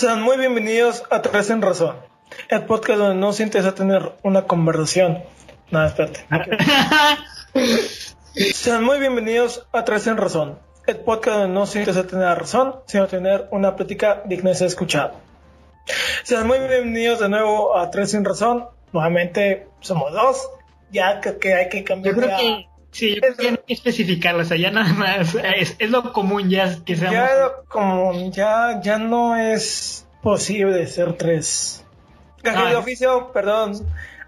Sean muy bienvenidos a Tres en Razón, el podcast donde no se interesa tener una conversación. Nada, espérate. Sean muy bienvenidos a Tres en Razón, el podcast donde no se interesa tener razón, sino tener una plática digna de ser escuchada. Sean muy bienvenidos de nuevo a Tres en Razón. Nuevamente somos dos. Ya que, que hay que cambiar. Yo creo ya- que sí, yo creo que no hay que especificarlo, o sea, ya nada más es, es lo común ya que seamos. Ya como ya, ya no es posible ser tres. Gajes de Ah. oficio, perdón.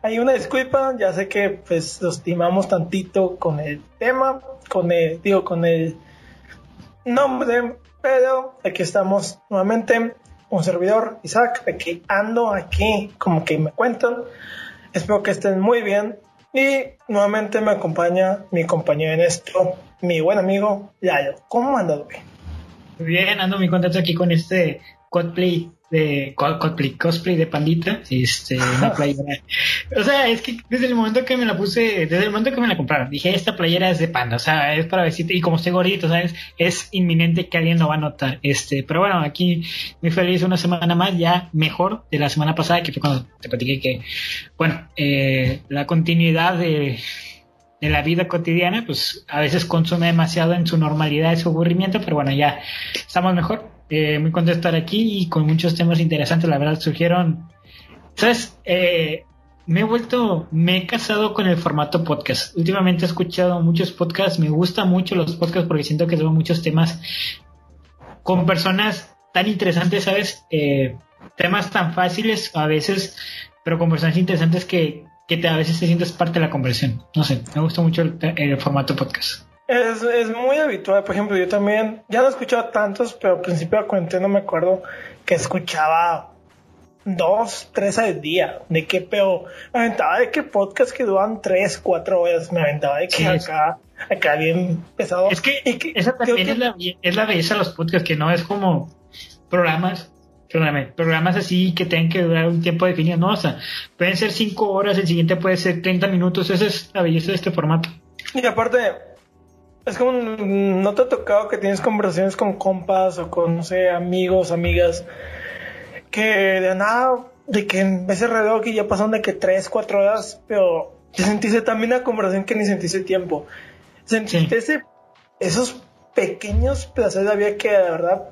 Hay una disculpa, ya sé que pues los estimamos tantito con el tema, con el, digo, con el nombre, pero aquí estamos nuevamente, un servidor, Isaac, de que ando aquí, como que me cuentan. Espero que estén muy bien. Y nuevamente me acompaña mi compañero en esto, mi buen amigo Yayo. ¿Cómo andas, güey? Bien, ando muy contento aquí con este cosplay de co- cosplay, cosplay de pandita, este, una playera. O sea, es que desde el momento que me la puse, desde el momento que me la compraron, dije esta playera es de panda, o sea, es para vestirte y como estoy gordito, sabes, es inminente que alguien lo va a notar. Este, pero bueno, aquí muy feliz una semana más, ya mejor de la semana pasada, que fue cuando te platiqué que, bueno, eh, la continuidad de de la vida cotidiana, pues a veces consume demasiado en su normalidad y su aburrimiento, pero bueno, ya estamos mejor. Eh, muy contento de estar aquí y con muchos temas interesantes, la verdad, surgieron. ¿Sabes? Eh, me he vuelto, me he casado con el formato podcast. Últimamente he escuchado muchos podcasts, me gustan mucho los podcasts porque siento que tengo muchos temas con personas tan interesantes, ¿sabes? Eh, temas tan fáciles a veces, pero con personas interesantes que, que a veces te sientes parte de la conversación. No sé, me gusta mucho el formato podcast. Es, es muy habitual, por ejemplo, yo también, ya no he escuchado tantos, pero al principio de cuarentena me acuerdo que escuchaba dos, tres al día, de que, pero me aventaba de que podcast que duran tres, cuatro horas, me aventaba de que Sí, acá, acá bien pesado. Es que, que esa también que- es, la, es la belleza de los podcasts, que no es como programas, perdóname, programas así que tengan que durar un tiempo definido, no, o sea, pueden ser cinco horas, el siguiente puede ser 30 minutos, esa es la belleza de este formato. Y aparte, es como, no te ha tocado que tienes conversaciones con compas o con, no sé, amigos, amigas, que de nada, de que en ese reloj que ya pasaron de que tres, cuatro horas, pero te sentiste también una conversación que ni sentiste tiempo. Sentiste ese- esos pequeños placeres de vida que de verdad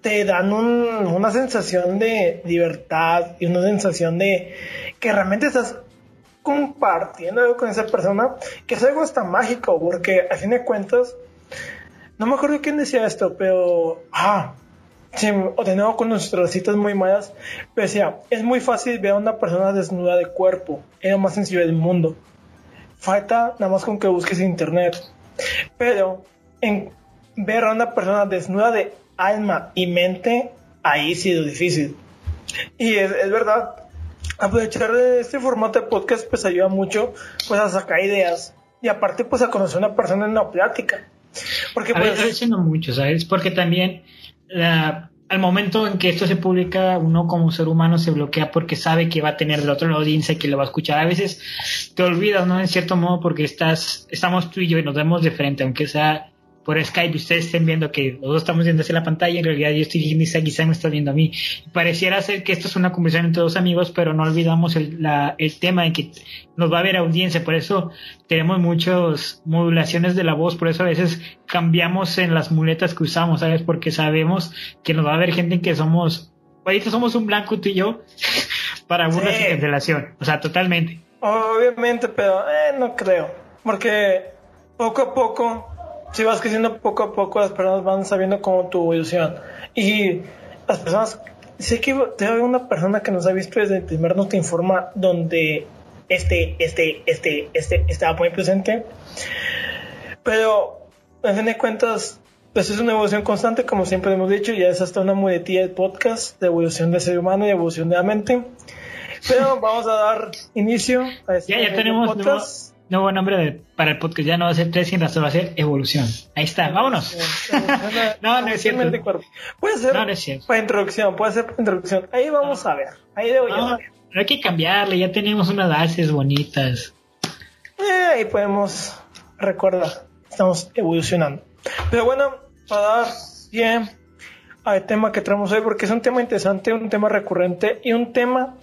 te dan un- una sensación de libertad y una sensación de que realmente estás compartiendo algo con esa persona, que es algo hasta mágico, porque a fin de cuentas, no me acuerdo quién decía esto, pero, ah, sí, o de con nuestras citas muy malas, pero decía, es muy fácil ver a una persona desnuda de cuerpo, es lo más sencillo del mundo. Falta nada más con que busques internet. Pero en ver a una persona desnuda de alma y mente, ahí sí es difícil. Y es, es verdad, aprovechar de este formato de podcast pues ayuda mucho pues a sacar ideas y aparte pues a conocer a una persona en una plática. Porque A pues veces no mucho, ¿sabes? Porque también la- al momento en que esto se publica, uno como ser humano se bloquea porque sabe que va a tener del otro lado audiencia que lo va a escuchar. A veces te olvidas, ¿no? En cierto modo, porque estás, estamos tú y yo y nos vemos de frente, aunque sea por Skype y ustedes estén viendo que los dos estamos viendo hacia la pantalla, en realidad yo estoy diciendo Isaac y Isaac me está viendo a mí. Pareciera ser que esto es una conversación entre dos amigos, pero no olvidamos el, la- el tema de que nos va a ver audiencia, por eso tenemos muchas modulaciones de la voz, por eso a veces cambiamos en las muletas que usamos, ¿sabes? Porque sabemos que nos va a ver gente que somos, ahorita somos un blanco tú y yo, para burlas Sí. cancelación, o sea, totalmente. obviamente, pero eh, no creo. Porque poco a poco, si vas creciendo poco a poco, las personas van sabiendo cómo tu evolución. Y las personas, sé que te veo una persona que nos ha visto desde el primer no te informa donde este, este, este, este estaba muy presente. Pero, a fin de cuentas, pues es una evolución constante, como siempre hemos dicho, ya es hasta una muletilla del podcast de evolución del ser humano y evolución de la mente. Pero vamos a dar inicio a este Ya, ya tenemos podcast. Nuevo nombre de- para el podcast, ya no va a ser tres sin razón, va a ser evolución. Ahí está, vámonos. No, no es cierto. Puede ser No, no es cierto. para introducción, puede ser para introducción. Ahí vamos a ver. Ahí debo yo. No, no hay que cambiarle, ya tenemos unas bases bonitas. Eh, ahí podemos recordar. Estamos evolucionando. Pero bueno, para dar bien al tema que traemos hoy porque es un tema interesante, un tema recurrente y un tema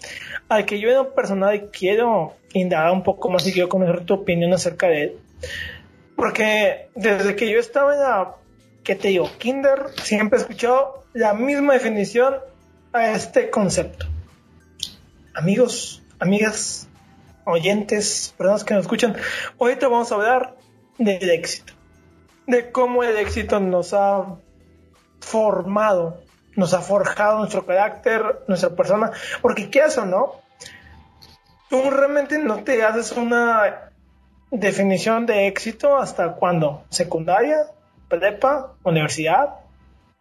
al que yo en personal quiero indagar un poco más y quiero conocer tu opinión acerca de él. Porque desde que yo estaba en la, ¿qué te digo? Kinder, siempre he escuchado la misma definición a este concepto. Amigos, amigas, oyentes, personas que nos escuchan, ahorita vamos a hablar del éxito. De cómo el éxito nos ha formado, nos ha forjado nuestro carácter, nuestra persona. Porque qué o no, tú realmente no te haces una definición de éxito hasta cuándo? Secundaria, prepa, universidad,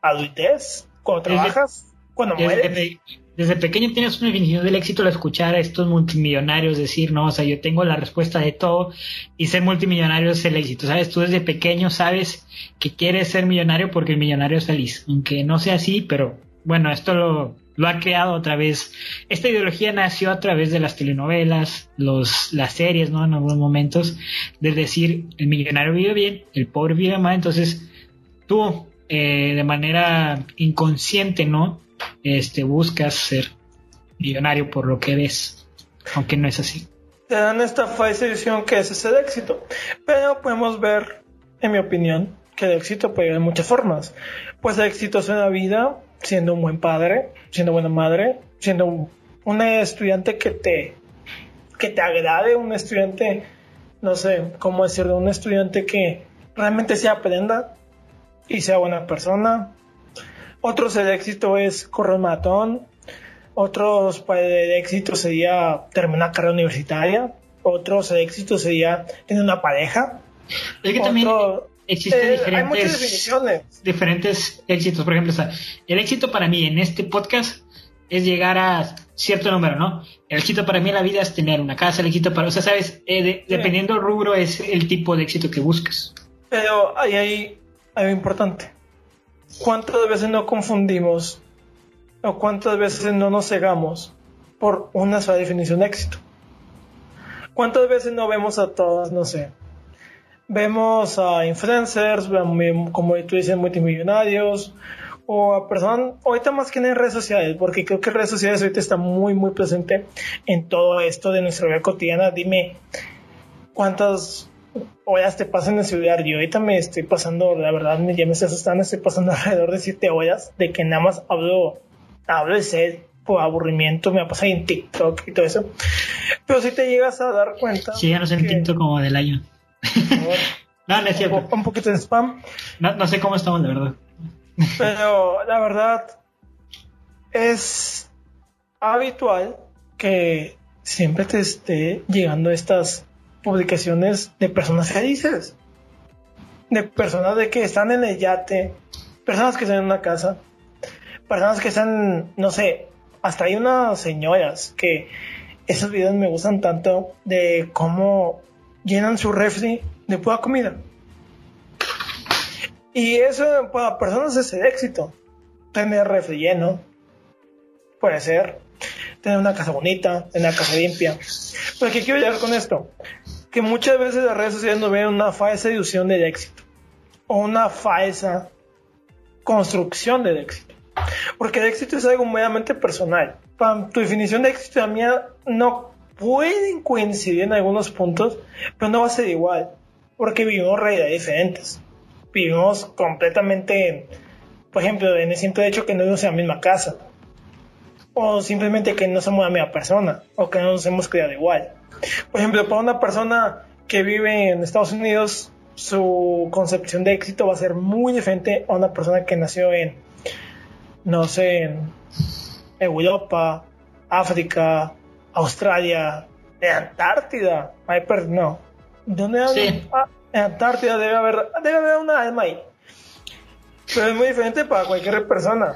adultez, cuando trabajas, cuando mueres. Desde, pequeño tienes una definición del éxito al escuchar a estos multimillonarios decir, no, o sea, yo tengo la respuesta de todo y ser multimillonario es el éxito, ¿sabes? Tú desde pequeño sabes que quieres ser millonario porque el millonario es feliz, aunque no sea así, pero bueno, esto lo, ha creado otra vez. Esta ideología nació a través de las telenovelas, los, las series, ¿no? En algunos momentos, de decir, el millonario vive bien, el pobre vive mal, entonces tú, eh, de manera inconsciente, ¿no? Este, buscas ser millonario por lo que ves, aunque no es así. Te dan esta falsa ilusión que ese es el éxito, pero podemos ver, en mi opinión, que el éxito puede ir de muchas formas. Pues el éxito es una vida siendo un buen padre, siendo buena madre, siendo un, estudiante que te, que te agrade, un estudiante, no sé cómo decirlo, un estudiante que realmente se aprenda y sea buena persona. Otros el éxito es correr un maratón. Otros pues, el éxito sería terminar carrera universitaria. Otros el éxito sería tener una pareja. Es que también existen eh, diferentes, diferentes éxitos. Por ejemplo, el éxito para mí en este podcast es llegar a cierto número, ¿no? El éxito para mí en la vida es tener una casa, el éxito para, o sea, sabes, eh, dependiendo del rubro es el tipo de éxito que buscas. Pero ahí hay algo importante. ¿Cuántas veces no confundimos o cuántas veces no nos cegamos por una sola definición de éxito? ¿Cuántas veces no vemos a todas, no sé, vemos a influencers, como tú dices, multimillonarios, o a personas, ahorita más que en redes sociales, porque creo que redes sociales ahorita está muy, muy presente en todo esto de nuestra vida cotidiana. Dime, ¿cuántas horas te pasan en estudiar? Yo ahorita me estoy pasando, la verdad, ya me estoy asustando, estoy pasando alrededor de 7 horas de que nada más hablo, hablo de sed, por aburrimiento, me va a pasar en TikTok y todo eso. Pero si te llegas a dar cuenta. Sí, ya no sé en TikTok como del año. no, no es cierto. Un, poquito de spam. No, sé cómo estamos, de verdad. Pero la verdad es habitual que siempre te esté llegando estas publicaciones de personas felices. De personas de que están en el yate, personas que están en una casa, personas que están, no sé, hasta hay unas señoras que esos videos me gustan tanto de cómo llenan su refri de pura comida. Y eso para personas es el éxito. Tener refri lleno, puede ser. Tener una casa bonita, tener una casa limpia. Pero ¿qué quiero llegar con esto? Que muchas veces las redes sociales nos ven una falsa ilusión del éxito. O una falsa construcción del éxito. Porque el éxito es algo meramente personal. Tu definición de éxito, la mía no pueden coincidir en algunos puntos, pero no va a ser igual, porque vivimos realidades diferentes. Vivimos completamente, por ejemplo, en el simple hecho que no vivimos en la misma casa, o simplemente que no somos la misma persona, o que no nos hemos criado igual. Por ejemplo, para una persona que vive en Estados Unidos, su concepción de éxito va a ser muy diferente a una persona que nació en, no sé, en Europa, África, Australia, de Antártida. Ay, no. ¿Dónde sí. ah, en Antártida debe haber, debe haber una alma ahí. Pero es muy diferente para cualquier persona.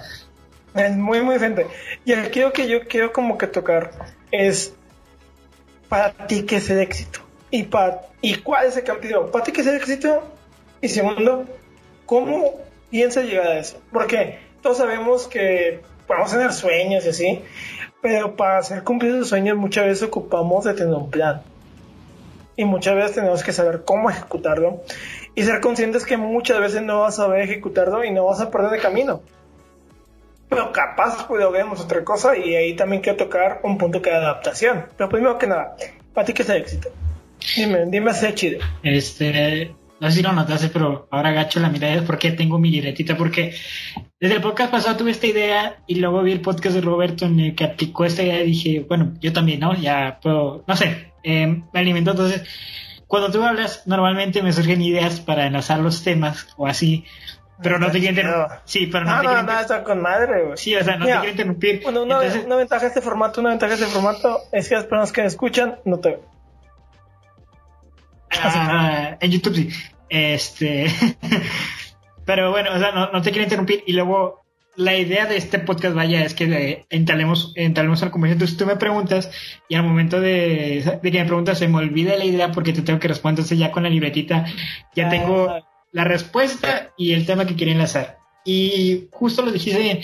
Es muy, muy diferente. Y aquí lo que yo quiero como que tocar es para ti qué es el éxito. Y, para, y cuál es el camino. Para ti qué es el éxito. Y segundo, ¿cómo piensas llegar a eso? Porque todos sabemos que podemos tener sueños y así, pero para hacer cumplir esos sueños muchas veces ocupamos de tener un plan. Y muchas veces tenemos que saber cómo ejecutarlo. Y ser conscientes que muchas veces no vas a saber ejecutarlo y no vas a perder de camino. Pero capaz vemos otra cosa y ahí también quiero tocar un punto que es adaptación. Pero primero que nada, ¿para ti qué es el éxito? Dime, dime si es chido. Este, no sé si lo notaste, pero ahora agacho la mirada porque tengo mi libretita, porque desde el podcast pasado tuve esta idea y luego vi el podcast de Roberto en el que aplicó esta idea y dije, bueno, yo también, ¿no? Ya puedo, no sé, eh, me alimentó. Entonces, cuando tú hablas, normalmente me surgen ideas para enlazar los temas o así. Pero no te quiero interrumpir. Sí, pero no, no te quiero no, está con madre, güey. Sí, o sea, no Mira, te quiero interrumpir. Bueno, una, Entonces, una ventaja de este formato, una ventaja de este formato es que las personas que me escuchan no te ven. Ah, en YouTube sí. Este. Pero bueno, o sea, no, no te quiero interrumpir. Y luego, la idea de este podcast, vaya, es que eh, entalemos, entalemos la conversación. Entonces tú me preguntas, y al momento de, de que me preguntas, se me olvida la idea porque te tengo que responder. Entonces ya con la libretita, ya Ah, tengo la respuesta y el tema que quería enlazar. Y justo lo dijiste bien.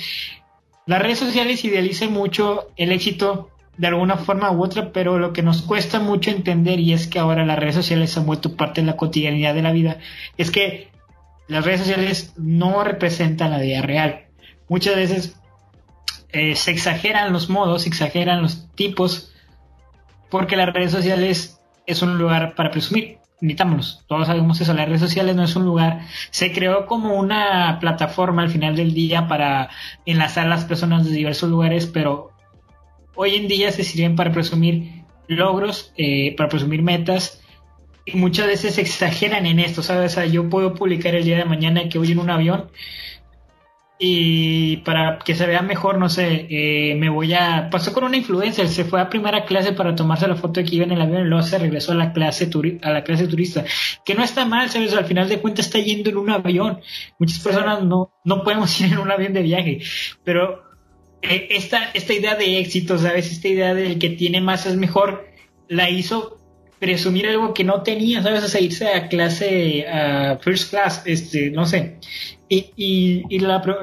Las redes sociales idealizan mucho el éxito de alguna forma u otra, pero lo que nos cuesta mucho entender, y es que ahora las redes sociales han vuelto parte de la cotidianidad de la vida, es que las redes sociales no representan la vida real. Muchas veces eh, se exageran los modos, se exageran los tipos, porque las redes sociales es un lugar para presumir. Admitámonos, todos sabemos eso, las redes sociales no es un lugar, se creó como una plataforma al final del día para enlazar a las personas de diversos lugares, pero hoy en día se sirven para presumir logros, eh, para presumir metas, y muchas veces exageran en esto, ¿sabes? Yo puedo publicar el día de mañana que voy en un avión y para que se vea mejor, no sé, eh, me voy a... Pasó con una influencer, se fue a primera clase para tomarse la foto de que iba en el avión y luego se regresó a la clase, turi- a la clase turista. Que no está mal, ¿sabes? Al final de cuentas está yendo en un avión. Muchas personas no, no podemos ir en un avión de viaje, pero eh, esta, esta idea de éxito, ¿sabes? Esta idea del que tiene más es mejor, la hizo presumir algo que no tenía, ¿sabes? O sea, irse a clase, a first class, este, no sé. Y,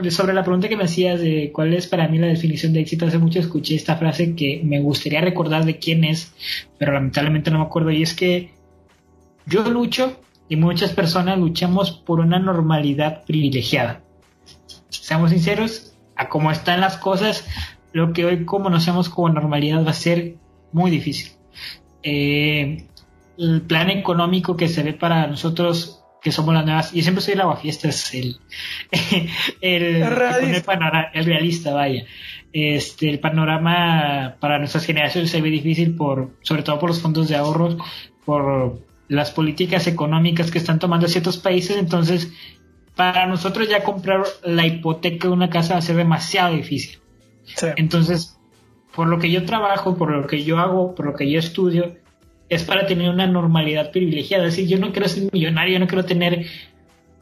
sobre la pregunta que me hacías de cuál es para mí la definición de éxito, hace mucho escuché esta frase que me gustaría recordar de quién es, pero lamentablemente no me acuerdo, y es que yo lucho y muchas personas luchamos por una normalidad privilegiada. Seamos sinceros, a cómo están las cosas, lo que hoy conocemos como normalidad va a ser muy difícil. Eh, el plan económico que se ve para nosotros que somos las nuevas, y siempre soy el aguafiestas, el, el, El realista. el panorama- el realista, vaya. Este, el panorama para nuestras generaciones se ve difícil por, sobre todo por los fondos de ahorros, por las políticas económicas que están tomando ciertos países, entonces para nosotros ya comprar la hipoteca de una casa va a ser demasiado difícil. Sí. Entonces, por lo que yo trabajo, por lo que yo hago, por lo que yo estudio, es para tener una normalidad privilegiada. Es decir, yo no quiero ser millonario, yo no quiero tener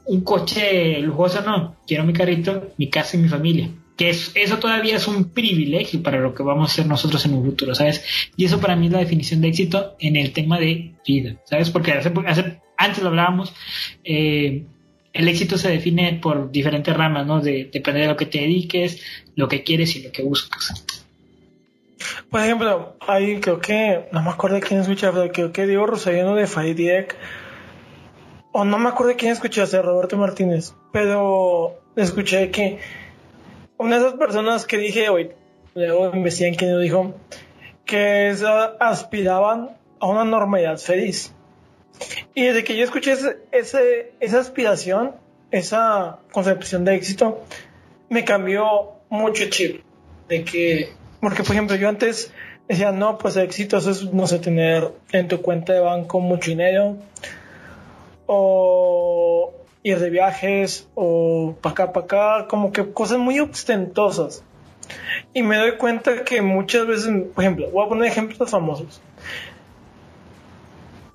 un coche lujoso, no. Quiero mi carrito, mi casa y mi familia. Que es, eso todavía es un privilegio para lo que vamos a hacer nosotros en un futuro, ¿sabes? Y eso para mí es la definición de éxito en el tema de vida, ¿sabes? Porque hace, hace- antes lo hablábamos, eh, el éxito se define por diferentes ramas, ¿no? De, depende de lo que te dediques, lo que quieres y lo que buscas. Por ejemplo, ahí creo que, no me acuerdo de quién escuché, pero creo que Diego Rosellano de Faidiek, o no me acuerdo de quién escuchaste, Roberto Martínez, pero escuché que una de esas personas que dije hoy, luego investigué en quién lo dijo, que es, ah, aspiraban a una normalidad feliz. Y desde que yo escuché ese- esa aspiración, esa concepción de éxito, me cambió mucho el chip. De que, porque por ejemplo, yo antes decía, no, pues éxito es, no sé, tener en tu cuenta de banco mucho dinero, o ir de viajes, o para acá, para acá, como que cosas muy ostentosas. Y me doy cuenta que muchas veces, por ejemplo, voy a poner ejemplos famosos.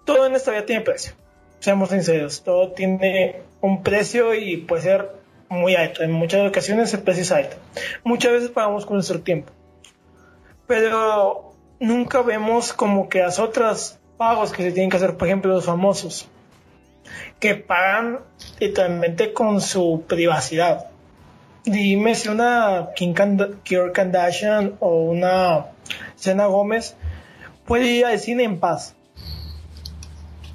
Todo en esta vida tiene precio. Seamos sinceros, todo tiene un precio y puede ser muy alto. En muchas ocasiones el precio es alto. Muchas veces pagamos con nuestro tiempo. Pero nunca vemos como que las otras pagos que se tienen que hacer, por ejemplo, los famosos, que pagan literalmente con su privacidad. Dime si una Kim, Kardashian o una Selena Gómez puede ir al cine en paz.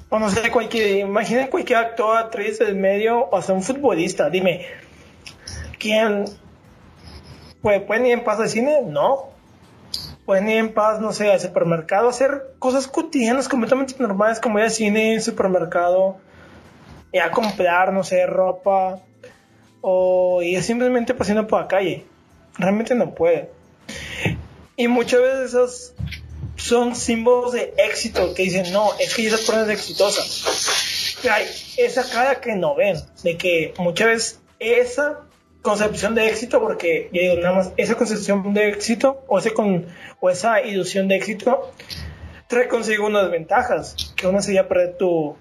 O no sé, cualquier, imaginen cualquier actor, actriz del medio o hasta un futbolista. Dime, ¿quién ¿Pueden ir en paz al cine? No. Pueden ir en paz, no sé, al supermercado, hacer cosas cotidianas completamente normales como ir al cine, supermercado, y a comprar, no sé, ropa, o ir simplemente paseando por la calle. Realmente no puede. Y muchas veces esos son símbolos de éxito que dicen, no, es que esa persona es exitosa. hay esa cara que no ven, de que muchas veces esa concepción de éxito, porque yo digo, nada más, esa concepción de éxito o, ese con, o esa ilusión de éxito trae consigo unas ventajas, que una sería perder tu,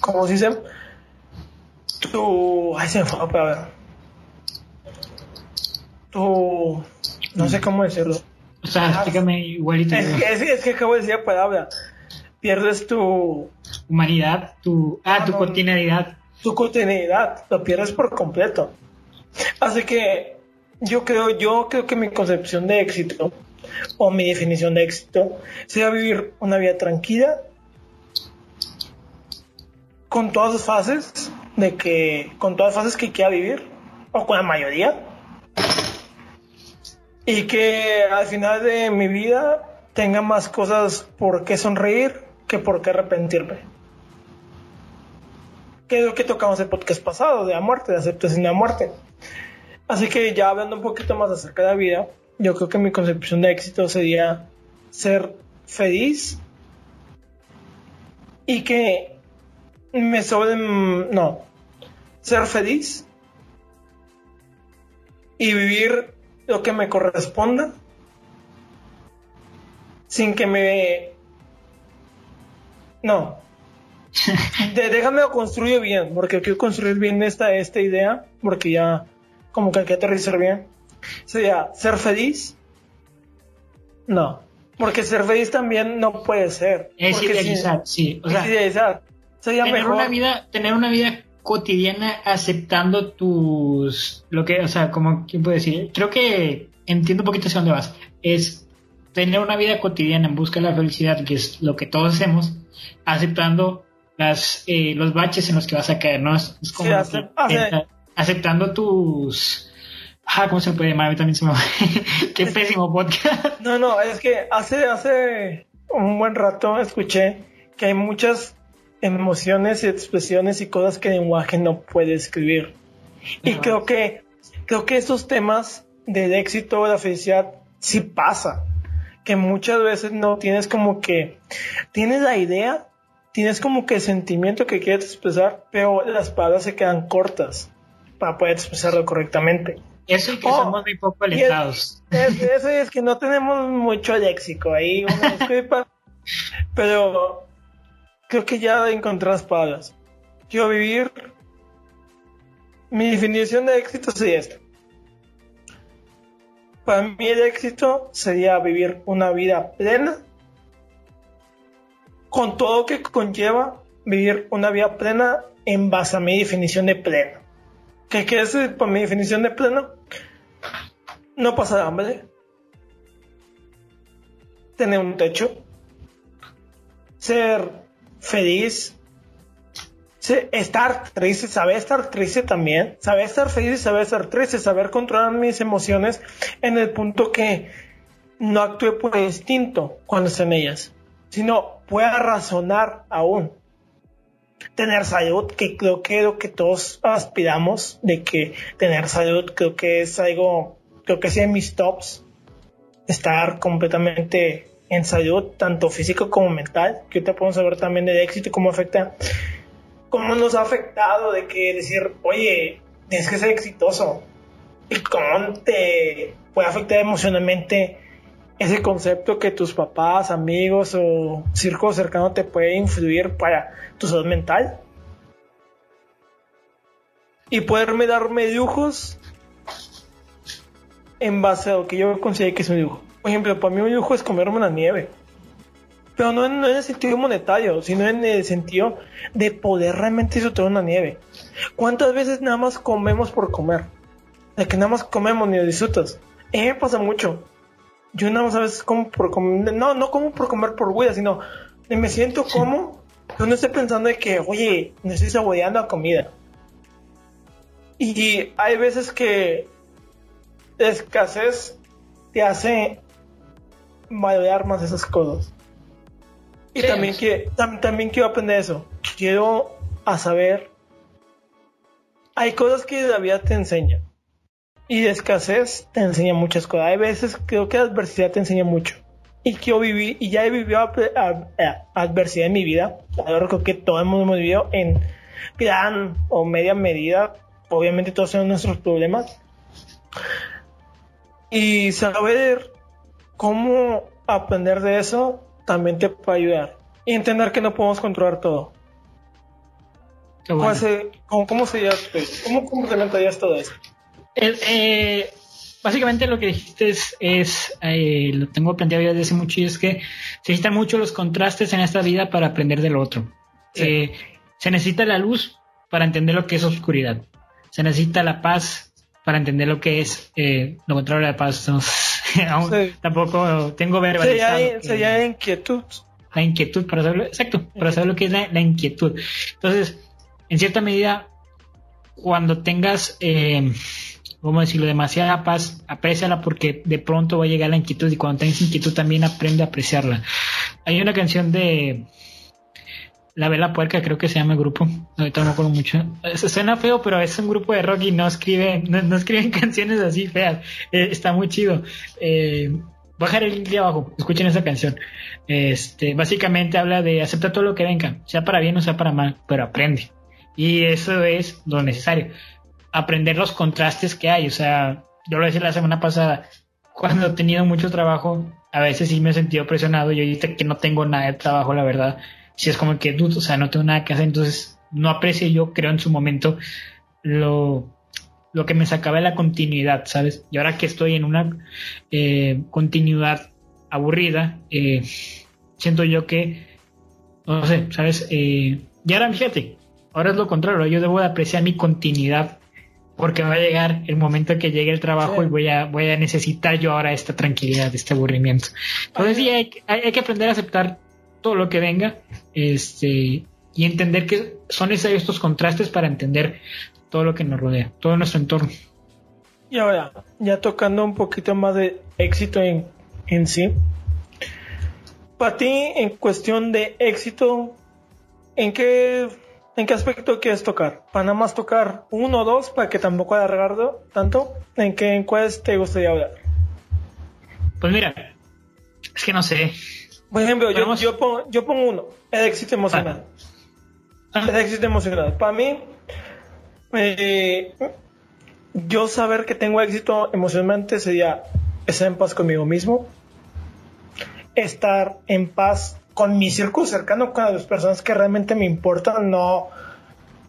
¿cómo se dice? Tu, ay, se me fue, a ver. Tu, no sé cómo decirlo o sea, ah, explícame igualito. Es, que acabo de decir palabra. Pierdes tu humanidad, tu ah, tu continuidad. Tu continuidad, lo pierdes por completo. Así que yo creo, yo creo que mi concepción de éxito o mi definición de éxito sería vivir una vida tranquila con todas las fases de que con todas las fases que quiera vivir o con la mayoría y que al final de mi vida tenga más cosas por qué sonreír que por qué arrepentirme. Que es lo que tocamos el podcast pasado, de la muerte, de aceptación de la muerte. Así que ya hablando un poquito más acerca de la vida, yo creo que mi concepción de éxito sería ser feliz y que me sobre... No, ser feliz y vivir lo que me corresponda sin que me... No. déjame lo construyo bien, porque quiero construir bien esta, esta idea, porque ya como que hay que aterrizar bien. Sería ser feliz. No. Porque ser feliz también no puede ser. Es idealizar, sí. O sea, idealizar. Sería tener mejor. Una vida, tener una vida cotidiana aceptando tus lo que o sea como quién puede decir creo que entiendo un poquito hacia dónde vas es tener una vida cotidiana en busca de la felicidad que es lo que todos hacemos aceptando las eh, los baches en los que vas a caer no es, como aceptando tus Ah, ¿cómo se puede llamar? También se me va. Qué pésimo podcast. No, no, es que hace, hace un buen rato escuché que hay muchas emociones y expresiones y cosas que el lenguaje no puede escribir. Y creo que, creo que estos temas del éxito o la felicidad sí pasa. Que muchas veces no tienes como que, tienes la idea, tienes como que el sentimiento que quieres expresar, pero las palabras se quedan cortas para poder expresarlo correctamente. Eso y que oh, somos muy poco alentados. eso es que no tenemos mucho léxico ahí, una disculpa. pero creo que ya encontré las palabras. Quiero vivir. Mi definición de éxito sería esta. Para mí el éxito sería vivir una vida plena con todo lo que conlleva vivir una vida plena en base a mi definición de pleno. ¿Qué, qué es para mi definición de pleno? No pasar hambre, tener un techo, ser feliz, estar triste, saber estar triste también, saber estar feliz y saber estar triste, saber controlar mis emociones en el punto que no actúe por instinto cuando estén ellas, sino pueda razonar aún. Tener salud, que creo que lo que todos aspiramos, de que tener salud creo que es algo, creo que es en mis tops, estar completamente en salud, tanto físico como mental, que ahorita podemos saber también del éxito y cómo afecta, cómo nos ha afectado de que decir, oye, tienes que ser exitoso, y cómo te puede afectar emocionalmente ese concepto que tus papás, amigos o círculo cercano te puede influir para tu salud mental. Y poderme darme lujos en base a lo que yo considero que es un dibujo. Por ejemplo, para mí un lujo es comerme una nieve. Pero no en, el sentido monetario, sino en el sentido de poder realmente disfrutar una nieve. ¿Cuántas veces nada más comemos por comer? De que nada más comemos ni lo disfrutas. Me pasa mucho. Yo nada más a veces como por comer. No, no como por comer por huida, sino me siento como. Yo no estoy pensando de que, oye, me estoy saboreando la comida. Y hay veces que escasez te hace valorar más esas cosas. Y también, que, también quiero aprender eso. Quiero a saber. Hay cosas que la vida te enseña. Y de escasez te enseña muchas cosas. Hay veces creo que la adversidad te enseña mucho. Y quiero vivir, y ya he vivido adversidad en mi vida. Ahora creo que todos hemos vivido en gran o media medida. Obviamente todos tenemos nuestros problemas. Y saber cómo aprender de eso también te puede ayudar. Y entender que no podemos controlar todo. ¿Cómo, se, cómo, cómo, ¿Cómo complementarías todo Eh, básicamente lo que dijiste es, eh, lo tengo planteado ya desde hace mucho y es que se necesitan mucho los contrastes en esta vida para aprender del otro. Eh, se necesita la luz para entender lo que es oscuridad. Se necesita la paz para entender lo que es lo contrario de la paz. Tampoco tengo verbalizado. Sería, sería inquietud. La inquietud, para saber, exacto, para saber lo que es la, inquietud. Entonces, en cierta medida, cuando tengas, eh, vamos a decirlo, demasiada paz, apréciala porque de pronto va a llegar la inquietud y cuando tengas inquietud también aprende a apreciarla. Hay una canción de La Vela Puerca, creo que se llama el grupo, ahorita no me acuerdo mucho. suena feo, pero es un grupo de rock y no escriben, no, escriben canciones así feas. Eh, está muy chido. Eh, dejar el link de abajo, escuchen esa canción. Este, básicamente habla de aceptar todo lo que venga, sea para bien o sea para mal, pero aprende. Y eso es lo necesario. Aprender los contrastes que hay. O sea, yo lo decía la semana pasada, cuando he tenido mucho trabajo, a veces sí me he sentido presionado. Yo ahorita que no tengo nada de trabajo, la verdad, si es como que dudo, o sea, no tengo nada que hacer, entonces no aprecio yo, creo en su momento, lo lo que me sacaba de la continuidad, ¿sabes? Y ahora que estoy en una eh, continuidad aburrida, eh, siento yo que, no sé, ¿sabes? Eh, y ahora fíjate, ahora es lo contrario, yo debo de apreciar mi continuidad porque va a llegar el momento que llegue el trabajo y voy a, voy a necesitar yo ahora esta tranquilidad, este aburrimiento. Entonces sí, hay, hay, que aprender a aceptar todo lo que venga este, y entender que son necesarios estos contrastes para entender todo lo que nos rodea, todo nuestro entorno. Y ahora, ya tocando un poquito más de éxito en, en sí. Para ti, en cuestión de éxito, ¿en qué, ¿en qué aspecto quieres tocar? ¿Para nada más tocar uno o dos para que tampoco alargarlo tanto? ¿En qué en cuáles te gustaría hablar? Pues mira, es que no sé. Por ejemplo, yo, yo, pongo, yo pongo uno, el éxito emocional. Ah. El éxito emocional. Para mí, eh, yo saber que tengo éxito emocionalmente sería estar en paz conmigo mismo, estar en paz con mi círculo cercano, con las personas que realmente me importan, no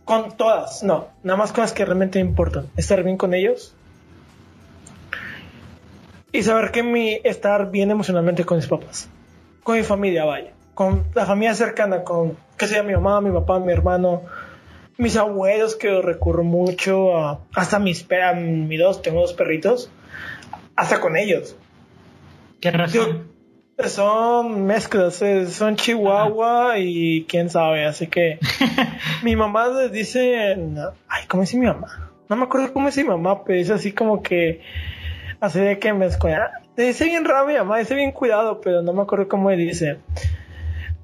con todas, no, nada más con las que realmente me importan, estar bien con ellos y saber que mi estar bien emocionalmente con mis papás, con mi familia, vaya, con la familia cercana, con que sea mi mamá, mi papá, mi hermano, mis abuelos que recurro mucho a, hasta mis mis dos tengo dos perritos hasta con ellos. Qué razón son mezclas son chihuahua y quién sabe así que mi mamá les dice ay cómo dice mi mamá no me acuerdo cómo dice mi mamá pero es así como que así de que me escuela. Dice bien raro mi mamá dice bien cuidado pero no me acuerdo cómo dice.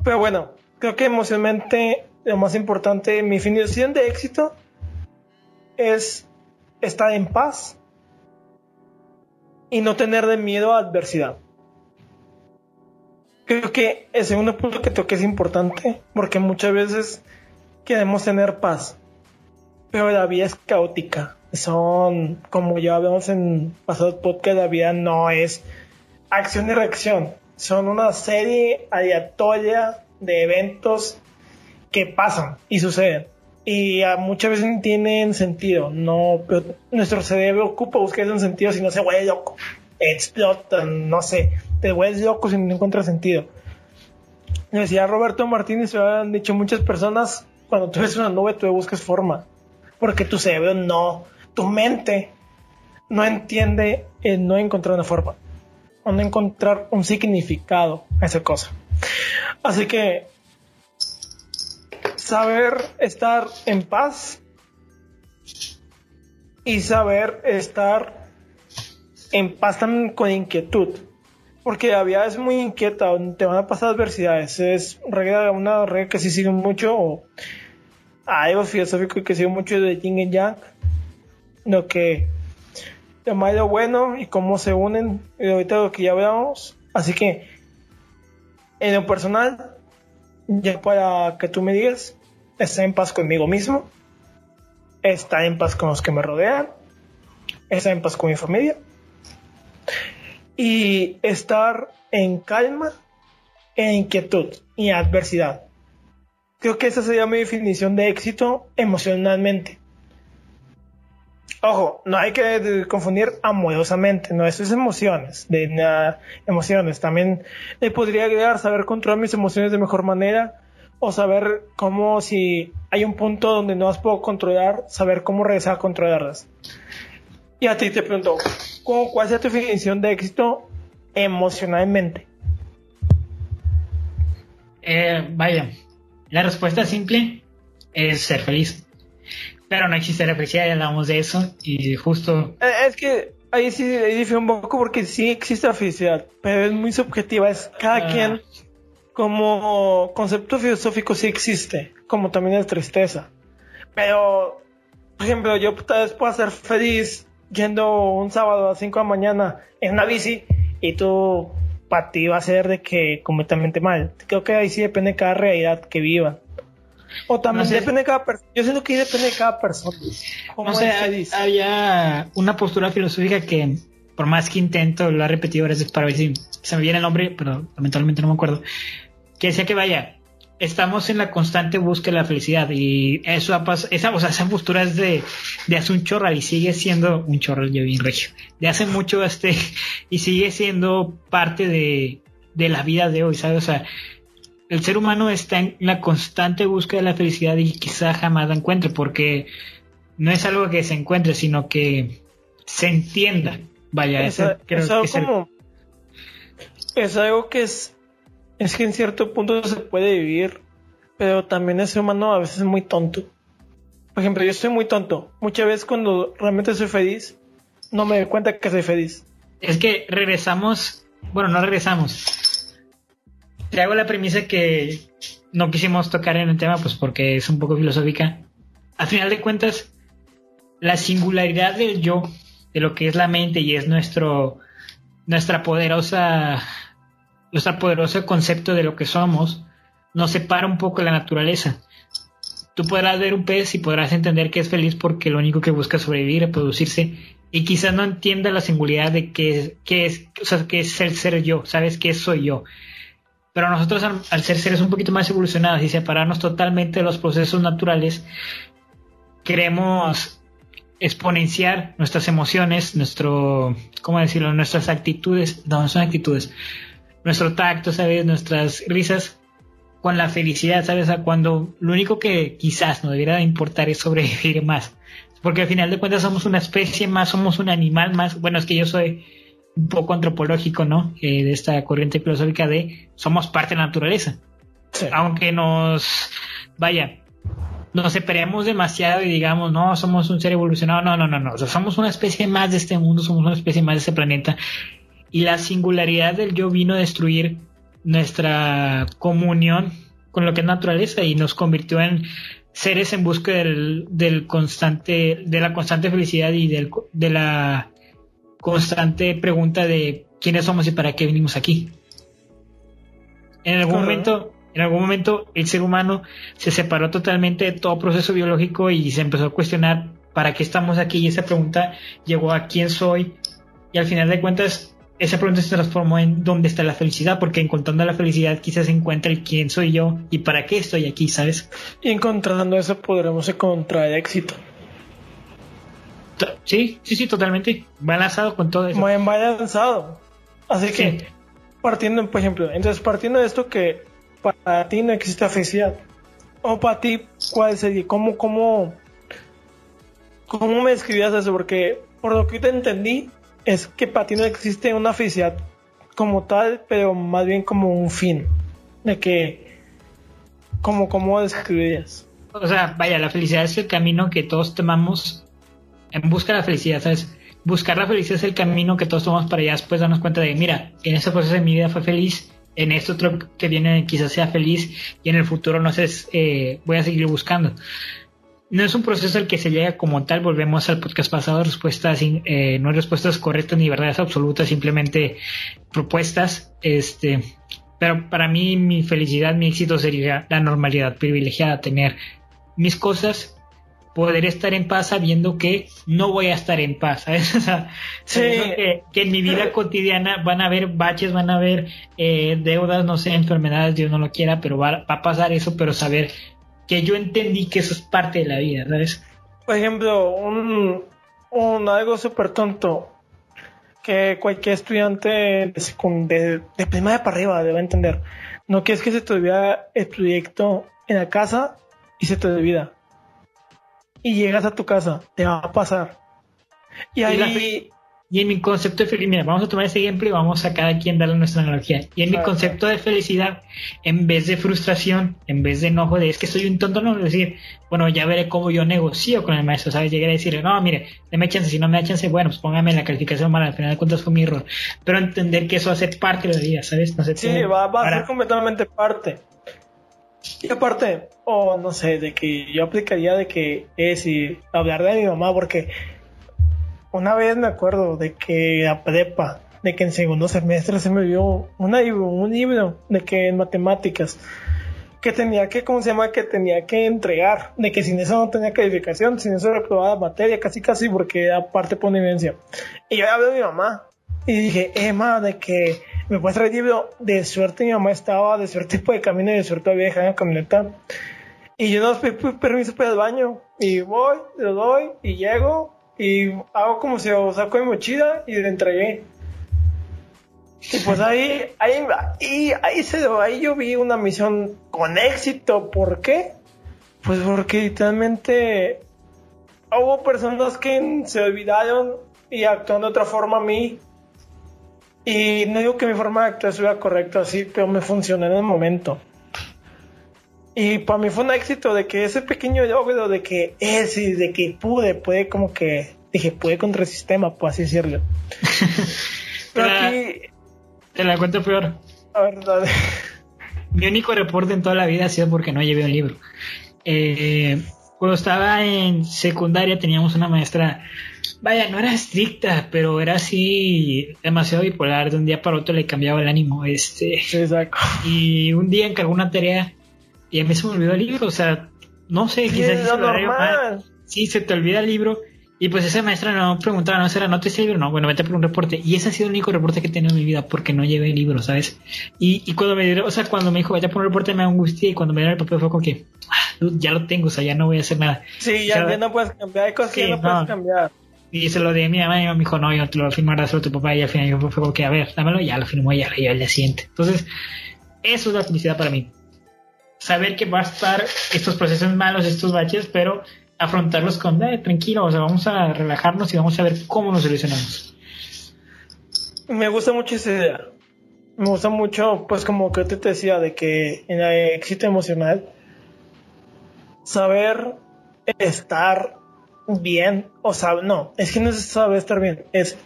Pero bueno creo que emocionalmente lo más importante, mi definición de éxito es estar en paz y no tener de miedo a adversidad. Creo que el segundo punto que toqué es importante porque muchas veces queremos tener paz, pero la vida es caótica. Son, como ya hablamos en pasados podcast, la vida no es acción y reacción. Son una serie aleatoria de eventos que pasan y suceden. Y muchas veces tienen sentido. No, nuestro cerebro ocupa buscar un sentido si no se vuelve loco. Explotan, no sé. Te vuelves loco si no encuentras sentido. decía Roberto Martínez, se han dicho muchas personas, cuando tú ves una nube, tú buscas forma. Porque tu cerebro no, tu mente no entiende el no encontrar una forma. O no encontrar un significado a esa cosa. Así que saber estar en paz y saber estar en paz también con inquietud. Porque la vida es muy inquieta, te van a pasar adversidades. Es regla, una regla que sí sigue mucho, algo filosófico que sigue mucho de Yin y Yang. Lo que lo malo bueno y cómo se unen, y ahorita lo que ya veamos. Así que, en lo personal, ya para que tú me digas, estar en paz conmigo mismo, estar en paz con los que me rodean, estar en paz con mi familia y estar en calma, en inquietud y adversidad. Creo que esa sería mi definición de éxito emocionalmente. Ojo, no hay que confundir amorosamente, no, eso es emociones, de nada, emociones. También le podría agregar saber controlar mis emociones de mejor manera o saber cómo si hay un punto donde no las puedo controlar, saber cómo regresar a controlarlas. Y a ti te pregunto, ¿cuál es tu definición de éxito emocionalmente? Eh, vaya, la respuesta simple es ser feliz. Pero no existe la felicidad, ya hablamos de eso y justo... Eh, es que ahí sí difiere un poco porque sí existe la felicidad, pero es muy subjetiva, es cada ah. quien como concepto filosófico sí existe, como también la tristeza. Pero, por ejemplo, yo tal vez puedo ser feliz yendo un sábado a las 5 de la mañana en una bici y tú para ti va a ser de que completamente mal. Creo que ahí sí depende de cada realidad que viva. O también depende de cada persona. Yo siento que depende de cada persona. No sé, había una postura filosófica que, por más que intento, lo he repetido veces para ver si se me viene el nombre, pero lamentablemente no me acuerdo. Que decía que vaya, estamos en la constante búsqueda de la felicidad y eso ha pasado, esa, o sea, esa postura es de, de hace un chorral y sigue siendo un chorral yo bien regio, de hace mucho este y sigue siendo parte de, de la vida de hoy, ¿sabes? O sea, el ser humano está en la constante búsqueda de la felicidad y quizá jamás la encuentre porque no es algo que se encuentre, sino que se entienda. Vaya, es, algo como, es algo que es, es que en cierto punto se puede vivir, pero también el ser humano a veces es muy tonto. Por ejemplo, yo estoy muy tonto. Muchas veces cuando realmente soy feliz, no me doy cuenta que soy feliz. Es que regresamos, bueno, no regresamos te hago la premisa que no quisimos tocar en el tema, pues porque es un poco filosófica. Al final de cuentas, la singularidad del yo, de lo que es la mente y es nuestro, nuestra poderosa, nuestro poderoso concepto de lo que somos, nos separa un poco de la naturaleza. Tú podrás ver un pez y podrás entender que es feliz porque lo único que busca es sobrevivir, reproducirse, y quizás no entienda la singularidad de qué, qué es, o sea, qué es el ser yo, sabes qué soy yo. Pero nosotros al, ser seres un poquito más evolucionados y separarnos totalmente de los procesos naturales, queremos exponenciar nuestras emociones, nuestro, ¿cómo decirlo? Nuestras actitudes, no, son actitudes, nuestro tacto, ¿sabes? Nuestras risas con la felicidad, ¿sabes? A cuando lo único que quizás nos debiera de importar es sobrevivir más. Porque al final de cuentas somos una especie más, somos un animal más. Bueno, es que yo soy un poco antropológico, ¿no? Eh, de esta corriente filosófica de somos parte de la naturaleza. Aunque nos, vaya, nos separemos demasiado y digamos, no, somos un ser evolucionado, no, no, no, no, somos una especie más de este mundo, somos una especie más de este planeta. Y la singularidad del yo vino a destruir nuestra comunión con lo que es naturaleza y nos convirtió en seres en busca del, del constante, de la constante felicidad y del, de la constante pregunta de quiénes somos y para qué venimos aquí. En algún momento, en algún momento el ser humano se separó totalmente de todo proceso biológico y se empezó a cuestionar para qué estamos aquí y esa pregunta llegó a quién soy. Y al final de cuentas esa pregunta se transformó en dónde está la felicidad, porque encontrando la felicidad quizás encuentra el quién soy yo y para qué estoy aquí, ¿sabes? Y encontrando eso podremos encontrar éxito. Sí, sí, sí, totalmente. Va lanzado con todo eso. Muy lanzado. Así que, partiendo, por ejemplo, entonces partiendo de esto que para ti no existe felicidad. O para ti, ¿cuál sería? ¿Cómo, cómo, cómo me describías eso? Porque por lo que te entendí, es que para ti no existe una felicidad como tal, pero más bien como un fin. De que, como, ¿cómo describirías? O sea, vaya, la felicidad es el camino que todos tomamos en busca de la felicidad, ¿sabes? buscar la felicidad es el camino que todos tomamos para allá después darnos cuenta de, mira, en ese proceso de mi vida fue feliz, en este otro que viene quizás sea feliz y en el futuro no sé, eh, voy a seguir buscando. No es un proceso al que se llega como tal, volvemos al podcast pasado, respuestas, eh, no hay respuestas correctas ni verdades absolutas, simplemente propuestas, este, pero para mí mi felicidad, mi éxito sería la normalidad privilegiada, tener mis cosas poder estar en paz sabiendo que no voy a estar en paz, ¿sabes? O sea, que, en mi vida cotidiana van a haber baches, van a haber eh, deudas, no sé, enfermedades, Dios no lo quiera, pero va, a pasar eso, pero saber que yo entendí que eso es parte de la vida, ¿sabes? Por ejemplo, un, un algo súper tonto que cualquier estudiante de, de, de primaria para arriba debe entender. No quieres que se te olvide el proyecto en la casa y se te olvida y llegas a tu casa, te va a pasar. Y ahí... Y, en mi concepto de felicidad, vamos a tomar ese ejemplo y vamos a cada quien darle nuestra analogía. Y en mi concepto de felicidad, en vez de frustración, en vez de enojo de es que soy un tonto, no, decir, bueno, ya veré cómo yo negocio con el maestro, ¿sabes? Llegué a decirle, no, mire, deme chance, si no me da chance, bueno, pues póngame la calificación mala, al final de cuentas fue mi error. Pero entender que eso hace parte de la vida, ¿sabes? No sí, va, a ser completamente parte. Y aparte, o no sé, de que yo aplicaría de que es y hablar de mi mamá, porque una vez me acuerdo de que a prepa, de que en segundo semestre se me dio una, un libro de que en matemáticas que tenía que, ¿cómo se llama? Que tenía que entregar, de que sin eso no tenía calificación, sin eso reprobaba materia, casi casi porque era parte por evidencia. Y yo hablé de mi mamá y dije, Emma, de que me puedes traer libro. De suerte mi mamá estaba de cierto tipo de camino y de suerte había dejado en la camioneta. Y yo no pedí permiso para el baño. Y voy, lo doy y llego y hago como si lo saco mi mochila y le entregué. Y pues ahí, ahí, ahí, ahí, se, ahí yo vi una misión con éxito. ¿Por qué? Pues porque literalmente hubo personas que se olvidaron y actuaron de otra forma a mí y no digo que mi forma de actuar sea correcta así, pero me funcionó en el momento. Y para mí fue un éxito de que ese pequeño logro de que es y de que pude, puede como que dije, pude contra el sistema, por así decirlo. pero aquí. Te la cuento peor. A ver, dale. Mi único reporte en toda la vida ha sido porque no llevé un libro. Eh, cuando estaba en secundaria teníamos una maestra Vaya, no era estricta, pero era así demasiado bipolar. De un día para otro le cambiaba el ánimo. Este. Exacto. Y un día encargó una tarea y a mí se me olvidó el libro. O sea, no sé, quizás. Es normal. Sí, se te olvida el libro. Y pues esa maestra no preguntaba, no será, no te el libro, no, bueno, vete por un reporte. Y ese ha sido el único reporte que he tenido en mi vida porque no llevé el libro, ¿sabes? Y, y cuando me dieron, o sea, cuando me dijo, vete por un reporte me angustié y cuando me dieron el papel fue como que, ah, ya lo tengo, o sea, ya no voy a hacer nada. Sí, ya, no puedes cambiar, hay cosas que no, puedes cambiar. Y se lo di a mi mamá y me dijo, no, yo te lo firmarás a tu papá. Y al final yo fue como que, a ver, dámelo, ya lo firmó, ya lo llevo el día siguiente. Entonces, eso es la felicidad para mí. Saber que va a estar estos procesos malos, estos baches, pero afrontarlos con, eh, tranquilo, o sea, vamos a relajarnos y vamos a ver cómo nos solucionamos. Me gusta mucho esa idea. Me gusta mucho, pues como que te decía, de que en el éxito emocional, saber estar bien, o saber, no, es que no es saber estar bien, es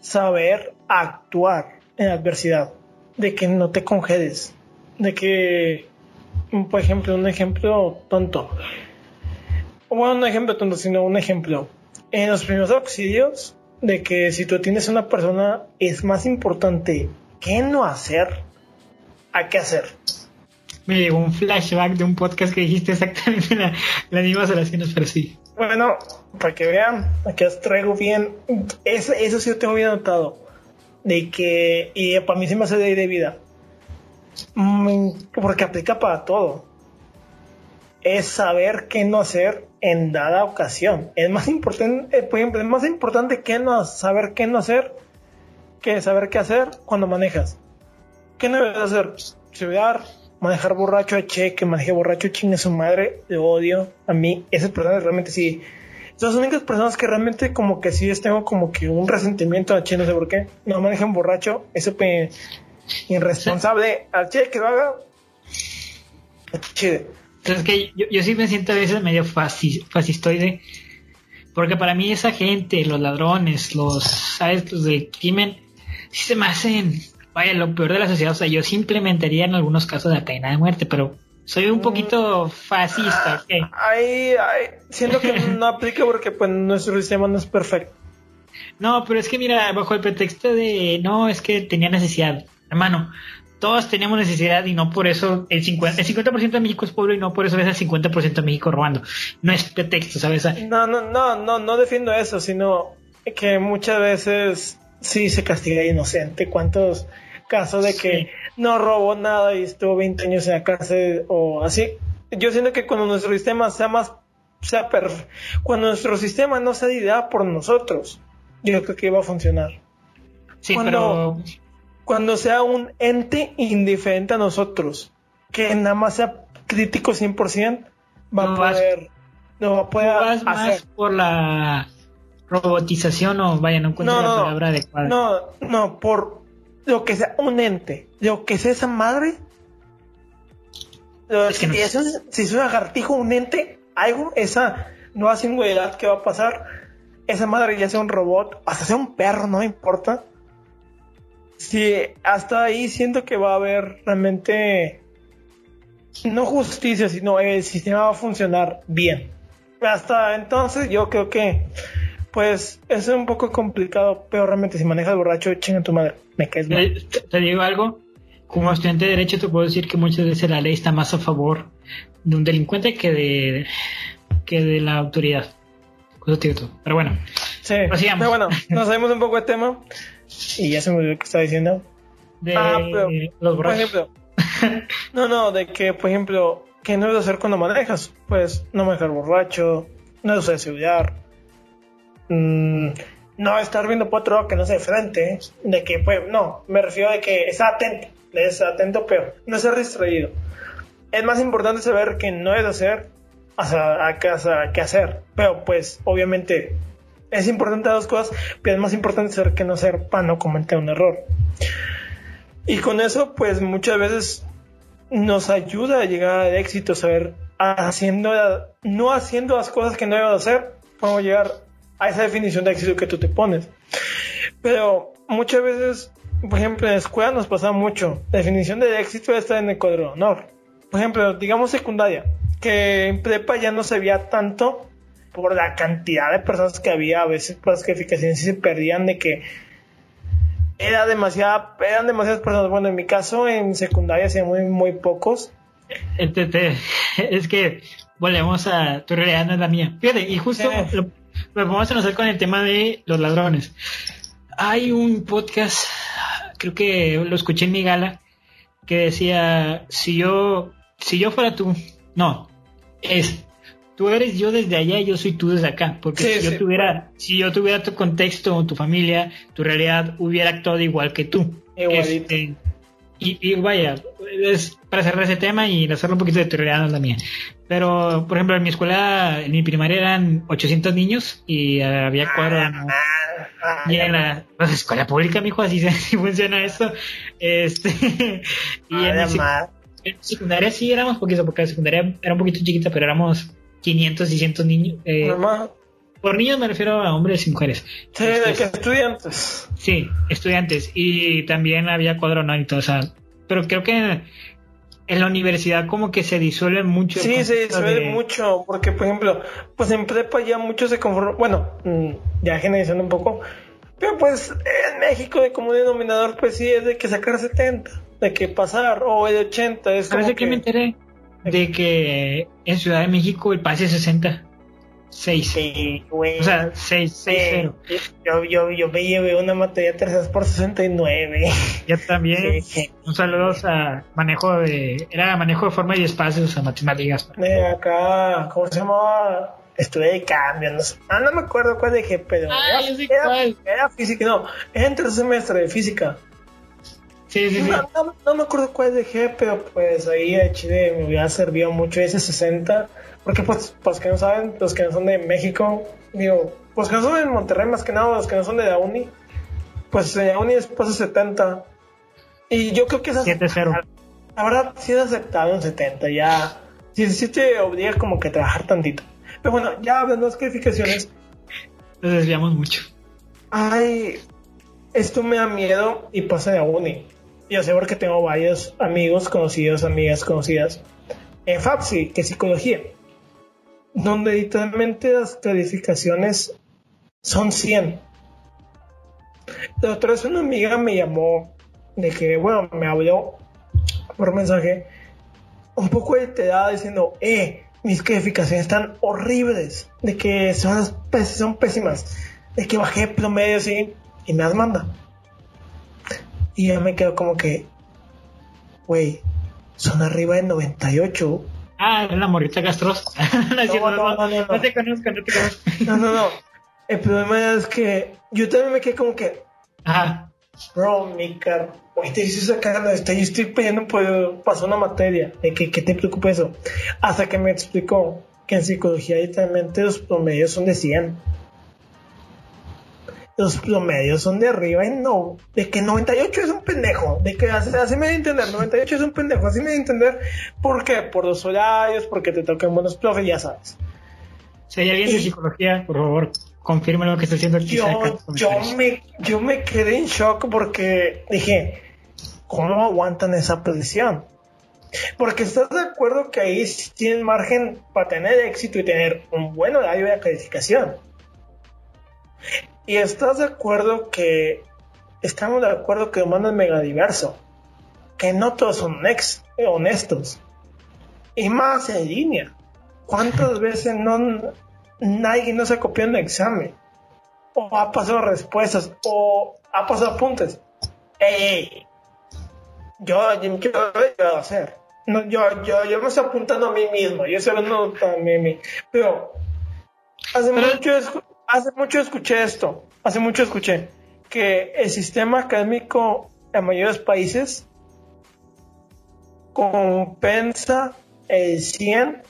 saber actuar en adversidad, de que no te congeles, de que, por ejemplo, un ejemplo tonto, bueno, un ejemplo tonto, sino un ejemplo, en los primeros auxilios, de que si tú tienes una persona, es más importante qué no hacer a qué hacer. Me llegó un flashback de un podcast que dijiste exactamente la, la misma relaciones, pero sí. Bueno, para que vean, aquí os traigo bien. Eso, eso sí lo tengo bien notado. De que, y para mí se me hace de vida. Mm, porque aplica para todo. Es saber qué no hacer en dada ocasión. Es más importante, eh, por ejemplo, es más importante que no saber qué no hacer que saber qué hacer cuando manejas. ¿Qué no debes hacer? Estudiar, manejar borracho a Che, que maneje borracho chingue su madre, le odio. A mí, esas personas realmente sí. Son las únicas personas que realmente como que sí les tengo como que un resentimiento a no sé por qué. No manejan borracho, eso pe irresponsable. Al Che que lo haga, chido. es que yo, yo, sí me siento a veces medio fascistoide Porque para mí esa gente, los ladrones, los, ¿sabes? Los del crimen, sí se me hacen, vaya, lo peor de la sociedad. O sea, yo sí implementaría en algunos casos la pena de muerte, pero soy un poquito fascista. Ahí, ahí, siento que no aplica porque pues nuestro sistema no es perfecto. No, pero es que mira, bajo el pretexto de, no, es que tenía necesidad. Hermano, todos tenemos necesidad y no por eso el 50%, el 50 de México es pobre y no por eso ves el 50% de México robando. No es pretexto, ¿sabes? No, no, no, no, no defiendo eso, sino que muchas veces sí se castiga a inocente. ¿Cuántos casos de que Sí. no robó nada y estuvo 20 años en la cárcel o así? Yo siento que cuando nuestro sistema sea más, sea perf- cuando nuestro sistema no sea ideado por nosotros, yo creo que va a funcionar. Sí, Cuando- pero Cuando sea un ente indiferente a nosotros, que nada más sea crítico 100%, va No a vas- poder, no va a poder vas más por la robotización o vaya, no encuentro No, la no, palabra adecuada. No, no, por lo que sea un ente, lo que sea esa madre. lo- Es que no- si, es un, si es un lagartijo, un ente, algo, esa nueva singularidad que va a pasar, esa madre ya sea un robot, hasta sea un perro, no importa. Si hasta ahí siento que va a haber realmente no justicia, sino el sistema va a funcionar bien. Hasta entonces yo creo que pues es un poco complicado, pero realmente si manejas borracho, chinga tu madre, me caes mal. Eh, Te, te digo algo, como estudiante de derecho te puedo decir que muchas veces la ley está más a favor de un delincuente que de que de la autoridad. Pero bueno, Sí, pero bueno, nos salimos un poco de tema y ya se me olvidó que estaba diciendo. de Ah, pero, los Por ejemplo, no, no, de que, por ejemplo, ¿qué no debes hacer cuando manejas? Pues no manejar borracho, no debes descuidar, mm, no estar viendo por otro lado que no sea de frente, de que, pues, no, me refiero a que está atento, estar atento, pero no ser distraído. Es más importante saber que no debes hacer, o sea, a casa, qué hacer, pero pues, obviamente, es importante dos cosas, pero es más importante saber que no hacer para no cometer un error. Y con eso, pues muchas veces nos ayuda a llegar al éxito, saber haciendo, no haciendo las cosas que no debes hacer, podemos llegar a esa definición de éxito que tú te pones. Pero muchas veces, por ejemplo, en la escuela nos pasa mucho. La definición de éxito está en el cuadro de honor. Por ejemplo, digamos secundaria, que en prepa ya no se veía tanto por la cantidad de personas que había, a veces las calificaciones se perdían de que era demasiada, eran demasiadas personas. Bueno, en mi caso, en secundaria, hacía muy, muy pocos. Es que volvemos a tu realidad no es la mía. Fíjate, y justo Sí. lo, lo vamos a hacer con el tema de los ladrones. Hay un podcast, creo que lo escuché en mi gala, que decía, si yo, si yo fuera tú, no, es, tú eres yo desde allá y yo soy tú desde acá, porque Sí, si yo sí. tuviera, si yo tuviera tu contexto, tu familia, tu realidad, hubiera actuado igual que tú. Igualito. Este, y, y vaya, es para cerrar ese tema y hacerlo un poquito de tu realidad, no es la mía. Pero, por ejemplo, en mi escuela, en mi primaria eran 800 niños y eh, había cuadro. ¿no? Y en la, pues, escuela pública, mijo, así, así funciona esto. Este, y en sec- en secundaria sí éramos poquitos, porque la secundaria era un poquito chiquita, pero éramos 500, 600 niños. eh, por niños me refiero a hombres y mujeres. Sí, de que estudiantes. Sí, estudiantes. Y también había cuadro y todo, o sea, pero creo que en la universidad como que se disuelve mucho. Sí, se de- mucho, porque por ejemplo, pues en prepa ya muchos se conforman, bueno, mm, ya generalizando un poco, pero pues en México de común denominador pues sí es de que sacar 70, de que pasar, o el 80, es como ¿Sabes de qué me que... enteré? De que en Ciudad de México el pase es 60. 6. Sí, güey. O sea, 6, 6, 0. yo, yo, yo me llevé una materia terceras por 69. Ya también. Sí. Un saludo a manejo de. Era manejo de forma y espacios a matemáticas. De acá, ¿cómo se llamaba? Estuve de cambio, no sé. Ah, no me acuerdo cuál dejé, pero Ah, era, era- cuál. era física, no, era en tercer semestre de física. Sí, sí, sí. No, no- no me acuerdo cuál dejé, pero pues ahí a Chile me hubiera servido mucho ese 60. Porque pues, pues que no saben, los que no son de México, digo, pues que no son de Monterrey más que nada, los que no son de la uni, pues en la uni después de 70. Y yo creo que es 7-0. La verdad, sí es aceptado en 70, ya. Sí, sí te obliga como que a trabajar tantito. Pero bueno, ya hablando de las calificaciones, Nos desviamos mucho. Ay, esto me da miedo y pasa de a uni. Yo sé porque tengo varios amigos conocidos, amigas conocidas en FAPSI, que es psicología, donde literalmente las calificaciones son 100. La otra vez una amiga me llamó de que, bueno, me habló por mensaje un poco alterada diciendo, eh, mis calificaciones están horribles, de que son, son pésimas, de que bajé promedio así y me las manda. Y yo me quedo como que, güey, son arriba de 98. Ah, es la morrita castrosa. no, no, no, no, no, te conozco, no te conozco. no, no, no. El problema es que yo también me quedé como que, Ajá. bro, mi car, güey, te dices sacando esto, yo estoy pidiendo por pasar una materia, de que, que te preocupa eso. Hasta que me explicó que en psicología literalmente los promedios son de 100 los promedios son de arriba y no, de que 98 es un pendejo, de que así, así me a entender, 98 es un pendejo, así me a entender, ¿por qué? Por los horarios, porque te tocan buenos profes, ya sabes. Si hay alguien de psicología, por favor, confirme lo que está haciendo yo, yo me, yo me quedé en shock porque dije, ¿cómo aguantan esa presión? Porque estás de acuerdo que ahí tienen margen para tener éxito y tener un buen horario de calificación. Y estás de acuerdo que estamos de acuerdo que el humano es mega diverso, que no todos son honestos, y más en línea. ¿Cuántas veces no nadie no se copió en el examen? O ha pasado respuestas, o ha pasado apuntes. ¡Ey! Yo, yo, yo lo a hacer. No, yo, yo, yo me estoy apuntando a mí mismo, yo estoy hablando también Pero hace mucho hace mucho escuché esto, hace mucho escuché que el sistema académico en mayores países compensa el 100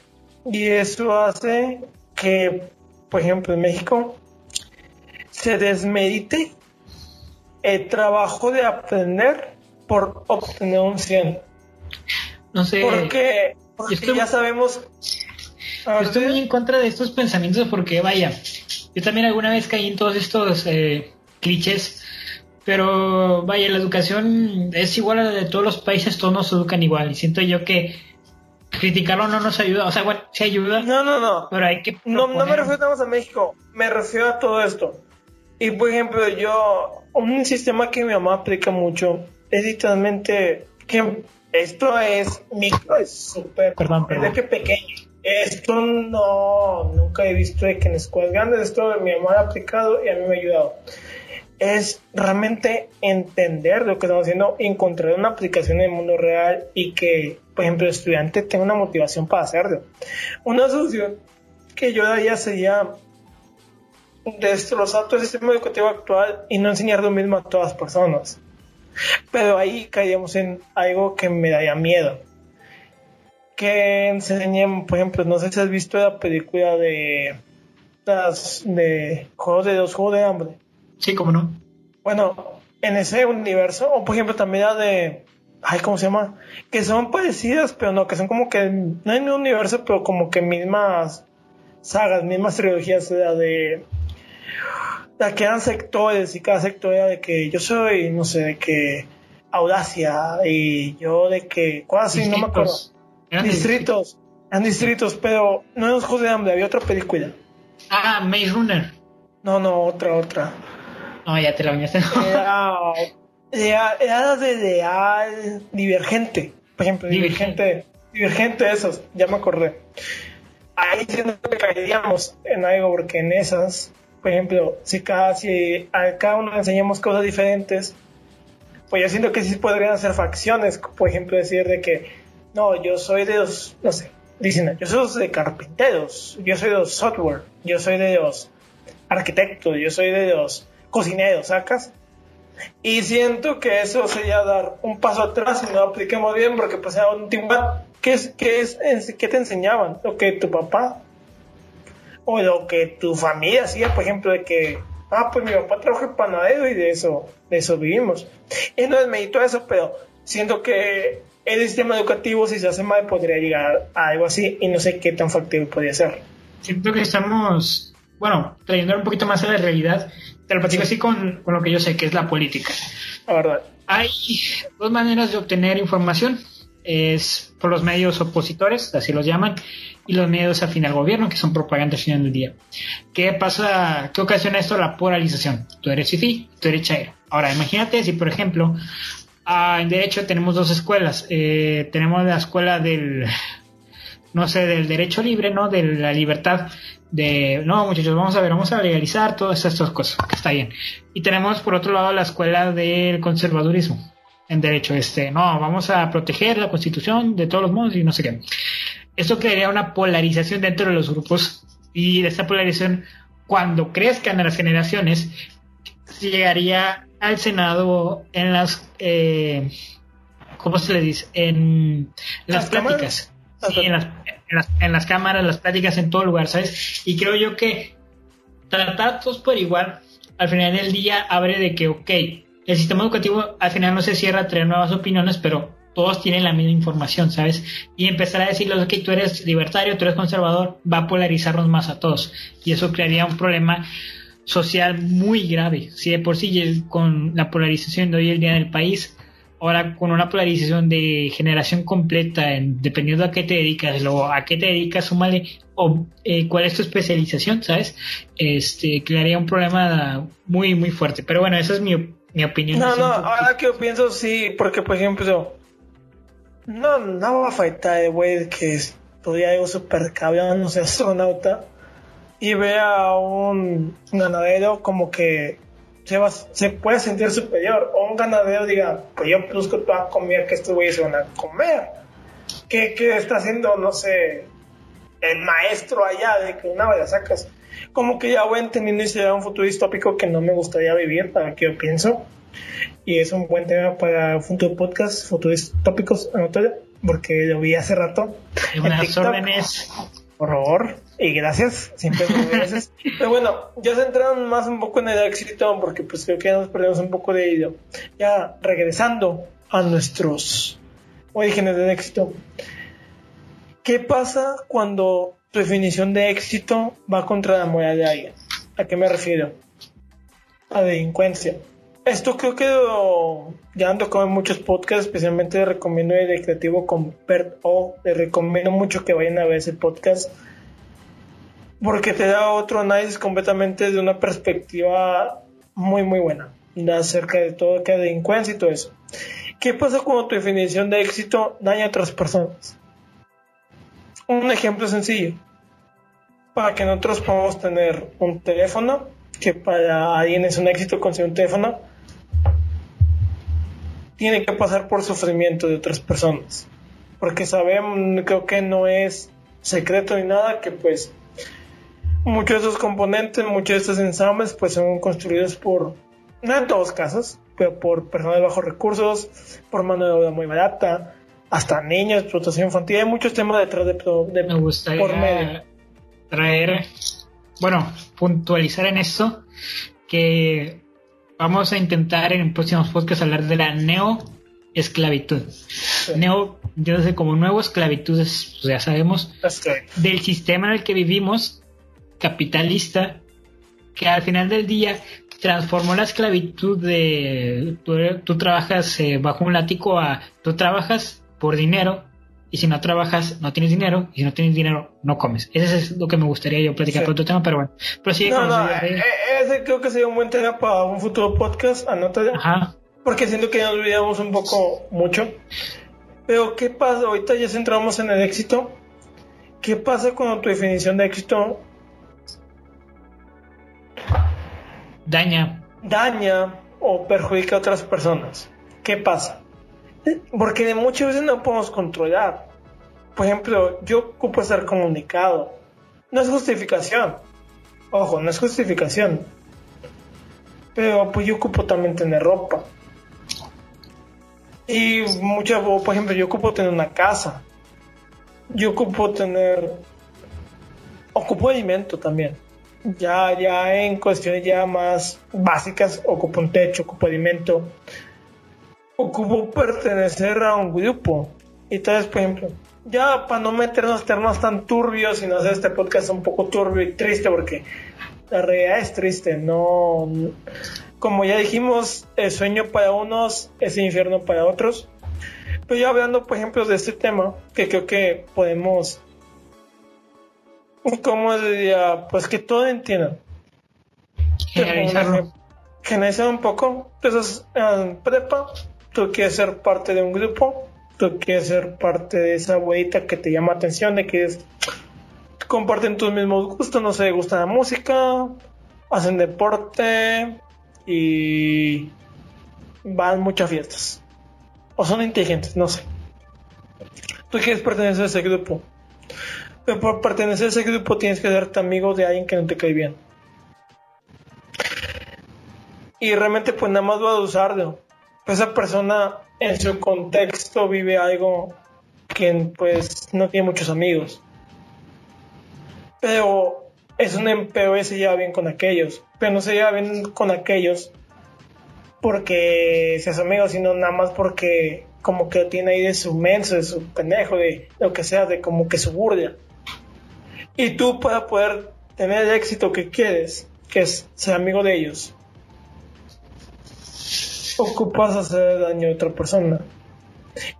y eso hace que, por ejemplo, en México se desmedite el trabajo de aprender por obtener un 100. No sé. Porque, porque ya sabemos. Yo estoy muy en contra de estos pensamientos porque, vaya, yo también alguna vez caí en todos estos eh, clichés, pero vaya, la educación es igual a la de todos los países, todos nos educan igual. Y siento yo que criticarlo no nos ayuda, o sea, bueno, sí ayuda. No, no, no. Pero hay que. No, no me refiero nada más a México, me refiero a todo esto. Y por ejemplo, yo, un sistema que mi mamá aplica mucho es literalmente que esto es micro, es súper. Perdón, perdón. Es de que pequeño esto no, nunca he visto que en escuelas grandes esto mi mamá ha aplicado y a mí me ha ayudado. Es realmente entender lo que estamos haciendo, encontrar una aplicación en el mundo real y que, por ejemplo, el estudiante tenga una motivación para hacerlo. Una solución que yo daría sería destrozar todo el sistema educativo actual y no enseñar lo mismo a todas las personas. Pero ahí caíamos en algo que me daría miedo que enseñen, por ejemplo, no sé si has visto la película de las de Juegos de dos Juegos de Hambre. Sí, cómo no. Bueno, en ese universo, o por ejemplo también la de, ay, ¿cómo se llama? Que son parecidas, pero no, que son como que, no en un universo, pero como que mismas sagas, mismas trilogías, la de, la que eran sectores y cada sector era de que yo soy, no sé, de que Audacia y yo de que, ¿cuál así? No me acuerdo distritos, eran distritos, pero no en los Juegos de Hambre, había otra película. Ah, Maze Runner. No, no, otra, otra. No, ya te la bañaste. Era, era, de Ideal Divergente, por ejemplo, Divergente, Divergente, esos, ya me acordé. Ahí sí nos caeríamos en algo, porque en esas, por ejemplo, si cada, si a cada uno enseñamos cosas diferentes, pues yo siento que sí podrían ser facciones, por ejemplo, decir de que no, yo soy de los, no sé, dicen, yo soy de carpinteros, yo soy de los software, yo soy de los arquitectos, yo soy de los cocineros, ¿sacas? Y siento que eso sería dar un paso atrás y no apliquemos bien porque pues era un team ¿Qué es, qué es, qué te enseñaban? Lo que tu papá o lo que tu familia hacía, por ejemplo, de que, ah, pues mi papá trabaja en panadero y de eso, de eso vivimos. Y no mérito eso, pero siento que el sistema educativo, si se hace mal, podría llegar a algo así y no sé qué tan factible podría ser. Siento que estamos bueno, trayendo un poquito más a la realidad, te lo platico así con, con, lo que yo sé, que es la política. La verdad. Hay dos maneras de obtener información. Es por los medios opositores, así los llaman, y los medios afín al gobierno, que son propaganda al final del día. ¿Qué pasa? ¿Qué ocasiona esto? La polarización. Tú eres FIFI, tú eres Chairo. Ahora, imagínate si, por ejemplo, ah, en Derecho tenemos dos escuelas. Eh, tenemos la escuela del, no sé, del derecho libre, ¿no? De la libertad. De, no, muchachos, vamos a ver, vamos a legalizar todas estas cosas. Está bien. Y tenemos, por otro lado, la escuela del conservadurismo en derecho. Este, no, vamos a proteger la constitución de todos los modos y no sé qué. Esto crearía una polarización dentro de los grupos y de esta polarización, cuando crezcan las generaciones, llegaría al Senado en las, eh, ¿cómo se le dice? En las, pláticas. Sí, en, las, en, las, en las cámaras, las pláticas en todo lugar, ¿sabes? Y creo yo que tratar todos por igual, al final del día abre de que, ok, el sistema educativo al final no se cierra a traer nuevas opiniones, pero todos tienen la misma información, ¿sabes? Y empezar a decirles, que tú eres libertario, tú eres conservador, va a polarizarnos más a todos. Y eso crearía un problema social muy grave. Si de por sí con la polarización de hoy en día en el país, ahora con una polarización de generación completa, en, dependiendo a qué te dedicas, luego a qué te dedicas, súmale o eh, cuál es tu especialización, ¿sabes? Este, crearía un problema muy, muy fuerte. Pero bueno, esa es mi, mi opinión. No, no, ahora que yo pienso, sí, porque por ejemplo, no, no va a faltar el güey que estudia algo super cabrón, no sé, astronauta, y ve a un ganadero como que se, va, se puede sentir superior, o un ganadero diga, pues yo produzco toda comida que estos güeyes se van a comer. ¿Qué, ¿Qué, está haciendo, no sé, el maestro allá de que una vez sacas? Como que ya voy entendiendo y será un futuro distópico que no me gustaría vivir, para que yo pienso y es un buen tema para un futuro podcast, futuros tópicos, porque lo vi hace rato. Buenas órdenes. Por favor, y gracias, siempre gracias. Pero bueno, ya se entraron más un poco en el éxito, porque pues creo que ya nos perdemos un poco de ello. Ya regresando a nuestros orígenes del éxito. ¿Qué pasa cuando tu definición de éxito va contra la moral de alguien? ¿A qué me refiero? A delincuencia esto creo que ya ando con muchos podcasts, especialmente recomiendo el creativo con Bert O. Les recomiendo mucho que vayan a ver ese podcast porque te da otro análisis completamente de una perspectiva muy, muy buena acerca de todo que delincuencia y todo eso. ¿Qué pasa cuando tu definición de éxito daña a otras personas? Un ejemplo sencillo. Para que nosotros podamos tener un teléfono, que para alguien es un éxito conseguir un teléfono, tiene que pasar por sufrimiento de otras personas. Porque sabemos, creo que no es secreto ni nada, que pues muchos de esos componentes, muchos de estos ensambles pues son construidos por, no en todos casos, pero por personas de bajos recursos, por mano de obra muy barata, hasta niños, explotación infantil, hay muchos temas detrás de, de Me gustaría por medio. traer, bueno, puntualizar en eso que vamos a intentar en próximos podcasts hablar de la neoesclavitud. Neo, yo sé como nuevo esclavitud, pues ya sabemos, del sistema en el que vivimos, capitalista, que al final del día transformó la esclavitud de tú, trabajas eh, bajo un látigo a tú trabajas por dinero y si no trabajas no tienes dinero y si no tienes dinero no comes. Eso es lo que me gustaría yo platicar con otro tema, pero bueno. Pero sí, no, no, eh, ese creo que sería un buen tema para un futuro podcast, anótalo. Ajá. Porque siento que ya nos olvidamos un poco mucho. Pero ¿qué pasa? Ahorita ya centramos en el éxito. ¿Qué pasa cuando tu definición de éxito daña daña o perjudica a otras personas? ¿Qué pasa? Porque muchas veces no podemos controlar. Por ejemplo, yo ocupo ser comunicado. No es justificación. Ojo, no es justificación. Pero pues yo ocupo también tener ropa. Y muchas, por ejemplo, yo ocupo tener una casa. Yo ocupo tener... Ocupo alimento también. Ya, ya en cuestiones ya más básicas, ocupo un techo, ocupo alimento ocupo pertenecer a un grupo. Y tal por ejemplo, ya para no meternos temas tan turbios y no hacer este podcast un poco turbio y triste, porque la realidad es triste, no... Como ya dijimos, el sueño para unos es el infierno para otros. Pero yo hablando, por ejemplo, de este tema, que creo que podemos... ¿Cómo diría? Pues que todo entiendan. Generalizarlo. Generalizar un poco. Entonces, en prepa, tú quieres ser parte de un grupo, tú quieres ser parte de esa huevita que te llama atención, de que es comparten tus mismos gustos, no sé, gustan la música, hacen deporte y van muchas fiestas. O son inteligentes, no sé. Tú quieres pertenecer a ese grupo. Pero por pertenecer a ese grupo tienes que hacerte amigo de alguien que no te cae bien. Y realmente pues nada más vas a usarlo. Esa persona en su contexto vive algo que pues no tiene muchos amigos pero es un y se lleva bien con aquellos, pero no se lleva bien con aquellos porque seas amigo, sino nada más porque como que lo tiene ahí de su menso, de su pendejo, de lo que sea, de como que su burla. Y tú para poder tener el éxito que quieres, que es ser amigo de ellos, ocupas hacer daño a otra persona.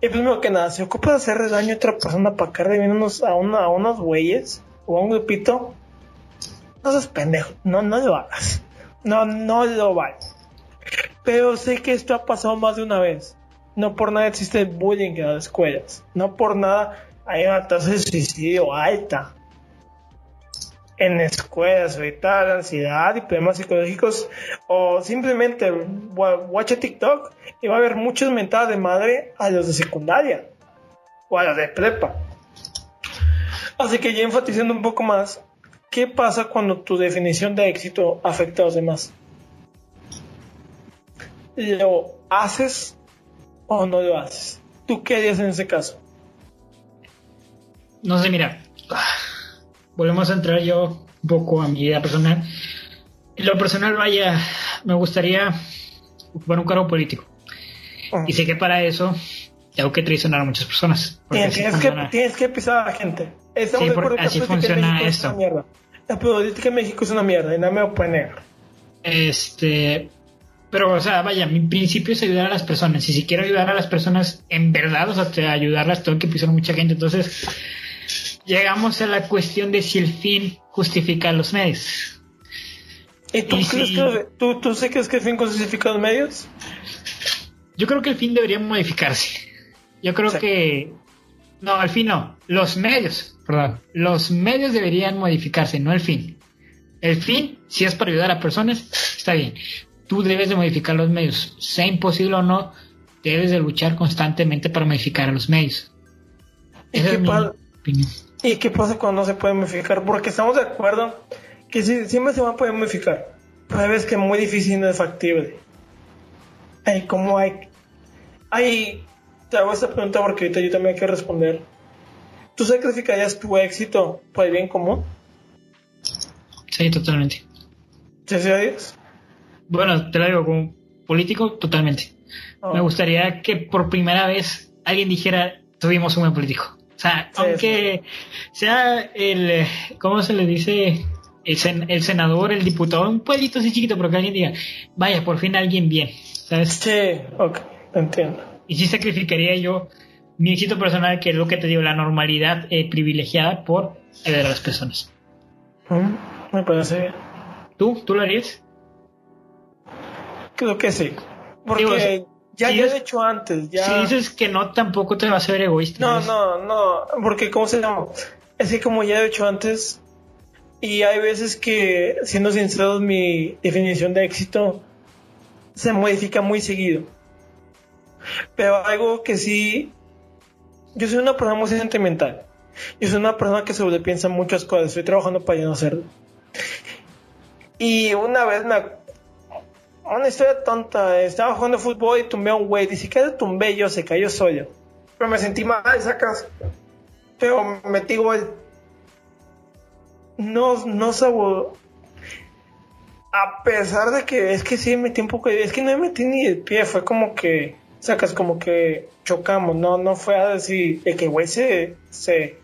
Y primero que nada, si ocupas hacer daño a otra persona para caer unos, a, una, a unos güeyes, o a un grupito, no seas pendejo, no, no lo hagas. No, no lo vayas. Pero sé que esto ha pasado más de una vez. No por nada existe bullying en las escuelas. No por nada hay una tasa de suicidio alta. En escuelas, ahorita ansiedad y problemas psicológicos. O simplemente watch TikTok y va a haber muchas mentadas de madre a los de secundaria. O a los de prepa. Así que ya enfatizando un poco más, ¿qué pasa cuando tu definición de éxito afecta a los demás? ¿Lo haces o no lo haces? ¿Tú qué harías en ese caso? No sé, mira, volvemos a entrar yo un poco a mi vida personal. En lo personal, vaya, me gustaría ocupar un cargo político. Ah. Y sé que para eso tengo que traicionar a muchas personas. Tienes, que, tienes que pisar a la gente. Estamos sí, así funciona esto. La política en México es una mierda y no me negar. Este. Pero, o sea, vaya, mi principio es ayudar a las personas. Y si quiero ayudar a las personas en verdad, o sea, ayudarlas, tengo que pisar a mucha gente. Entonces, llegamos a la cuestión de si el fin justifica los medios. ¿Y tú, crees que, tú, tú sé que es que el fin justifica los medios? Yo creo que el fin debería modificarse. Yo creo que. No, al fin no. Los medios, perdón. Los medios deberían modificarse, no el fin. El fin, si es para ayudar a personas, está bien. Tú debes de modificar los medios. Sea imposible o no, debes de luchar constantemente para modificar a los medios. ¿Y qué, ¿Y qué pasa cuando no se puede modificar? Porque estamos de acuerdo que siempre se va a poder modificar. Pero hay veces que es muy difícil y no es factible. Hay como hay... Hay te hago esta pregunta porque ahorita yo también hay que responder. ¿Tú sacrificarías tu éxito por el bien común? Sí, totalmente. ¿Sí sabías? Bueno, te lo digo, como político, totalmente. Oh. Me gustaría que por primera vez alguien dijera, tuvimos un buen político. O sea, aunque sea el, ¿cómo se le dice? El, el, senador, el diputado, un pueblito así chiquito, pero que alguien diga, vaya, por fin alguien bien, ¿sabes? Sí, ok, entiendo y sí sacrificaría yo mi éxito personal, que es lo que te digo, la normalidad eh, privilegiada por ayudar a las personas. Mm, me parece bien. ¿Tú? ¿Tú lo harías? Creo que sí. Porque ya, lo he hecho antes. Ya... Si dices que no, tampoco te vas a ver egoísta. No, no, no. Porque, ¿cómo se llama? Es que como ya he hecho antes, y hay veces que, siendo sinceros, mi definición de éxito se modifica muy seguido. Pero algo que sí, yo soy una persona muy sentimental. Yo soy una persona que sobrepiensa muchas cosas. Estoy trabajando para ya no hacerlo. Y una vez me... Una historia tonta. Estaba jugando fútbol y tumbé a un güey. Ni siquiera tumbé yo, se cayó solo. Pero me sentí mal, sacas. Pero metí gol. No, no sabo. A pesar de que es que sí metí un poco. Es que no me metí ni el pie. Fue como que sacas como que chocamos, no, no fue a decir de que güey se, se,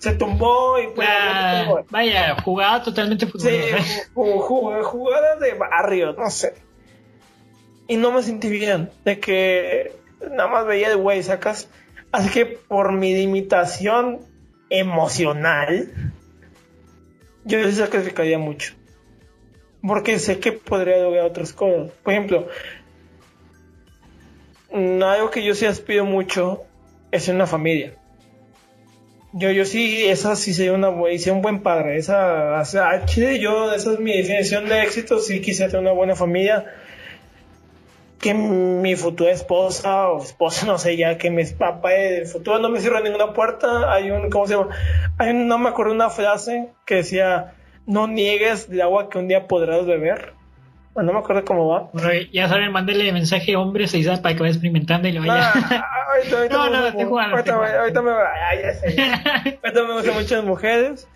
se tumbó y pues, Ah, vaya, jugada totalmente Sí, futbolera. ju- ju- jugadas de barrio, no sé. Y no me sentí bien, de que nada más veía de güey, sacas. Así que por mi limitación emocional, yo sí sacrificaría mucho. Porque sé que podría lograr otras cosas. Por ejemplo, algo que yo sí aspiro mucho es una familia. Yo, yo sí, esa sí sería una buena, un buen padre. Esa, o sea, yo, esa es mi definición de éxito. Sí quisiera tener una buena familia. Que mi futura esposa o esposa, no sé, ya que mi papá del futuro no me cierra ninguna puerta. Hay un, ¿cómo se llama? Hay un, no me acuerdo una frase que decía, no niegues el agua que un día podrás beber. Bueno, no me acuerdo cómo va. Bueno, ya saben, mándele mensaje hombres y para que vaya experimentando y lo vaya. Ah, ahorita, ahorita No, me no, estoy jugando, ahorita, me- ahorita me ay, ya sé, ya. Ahorita me gustan mucho las mujeres,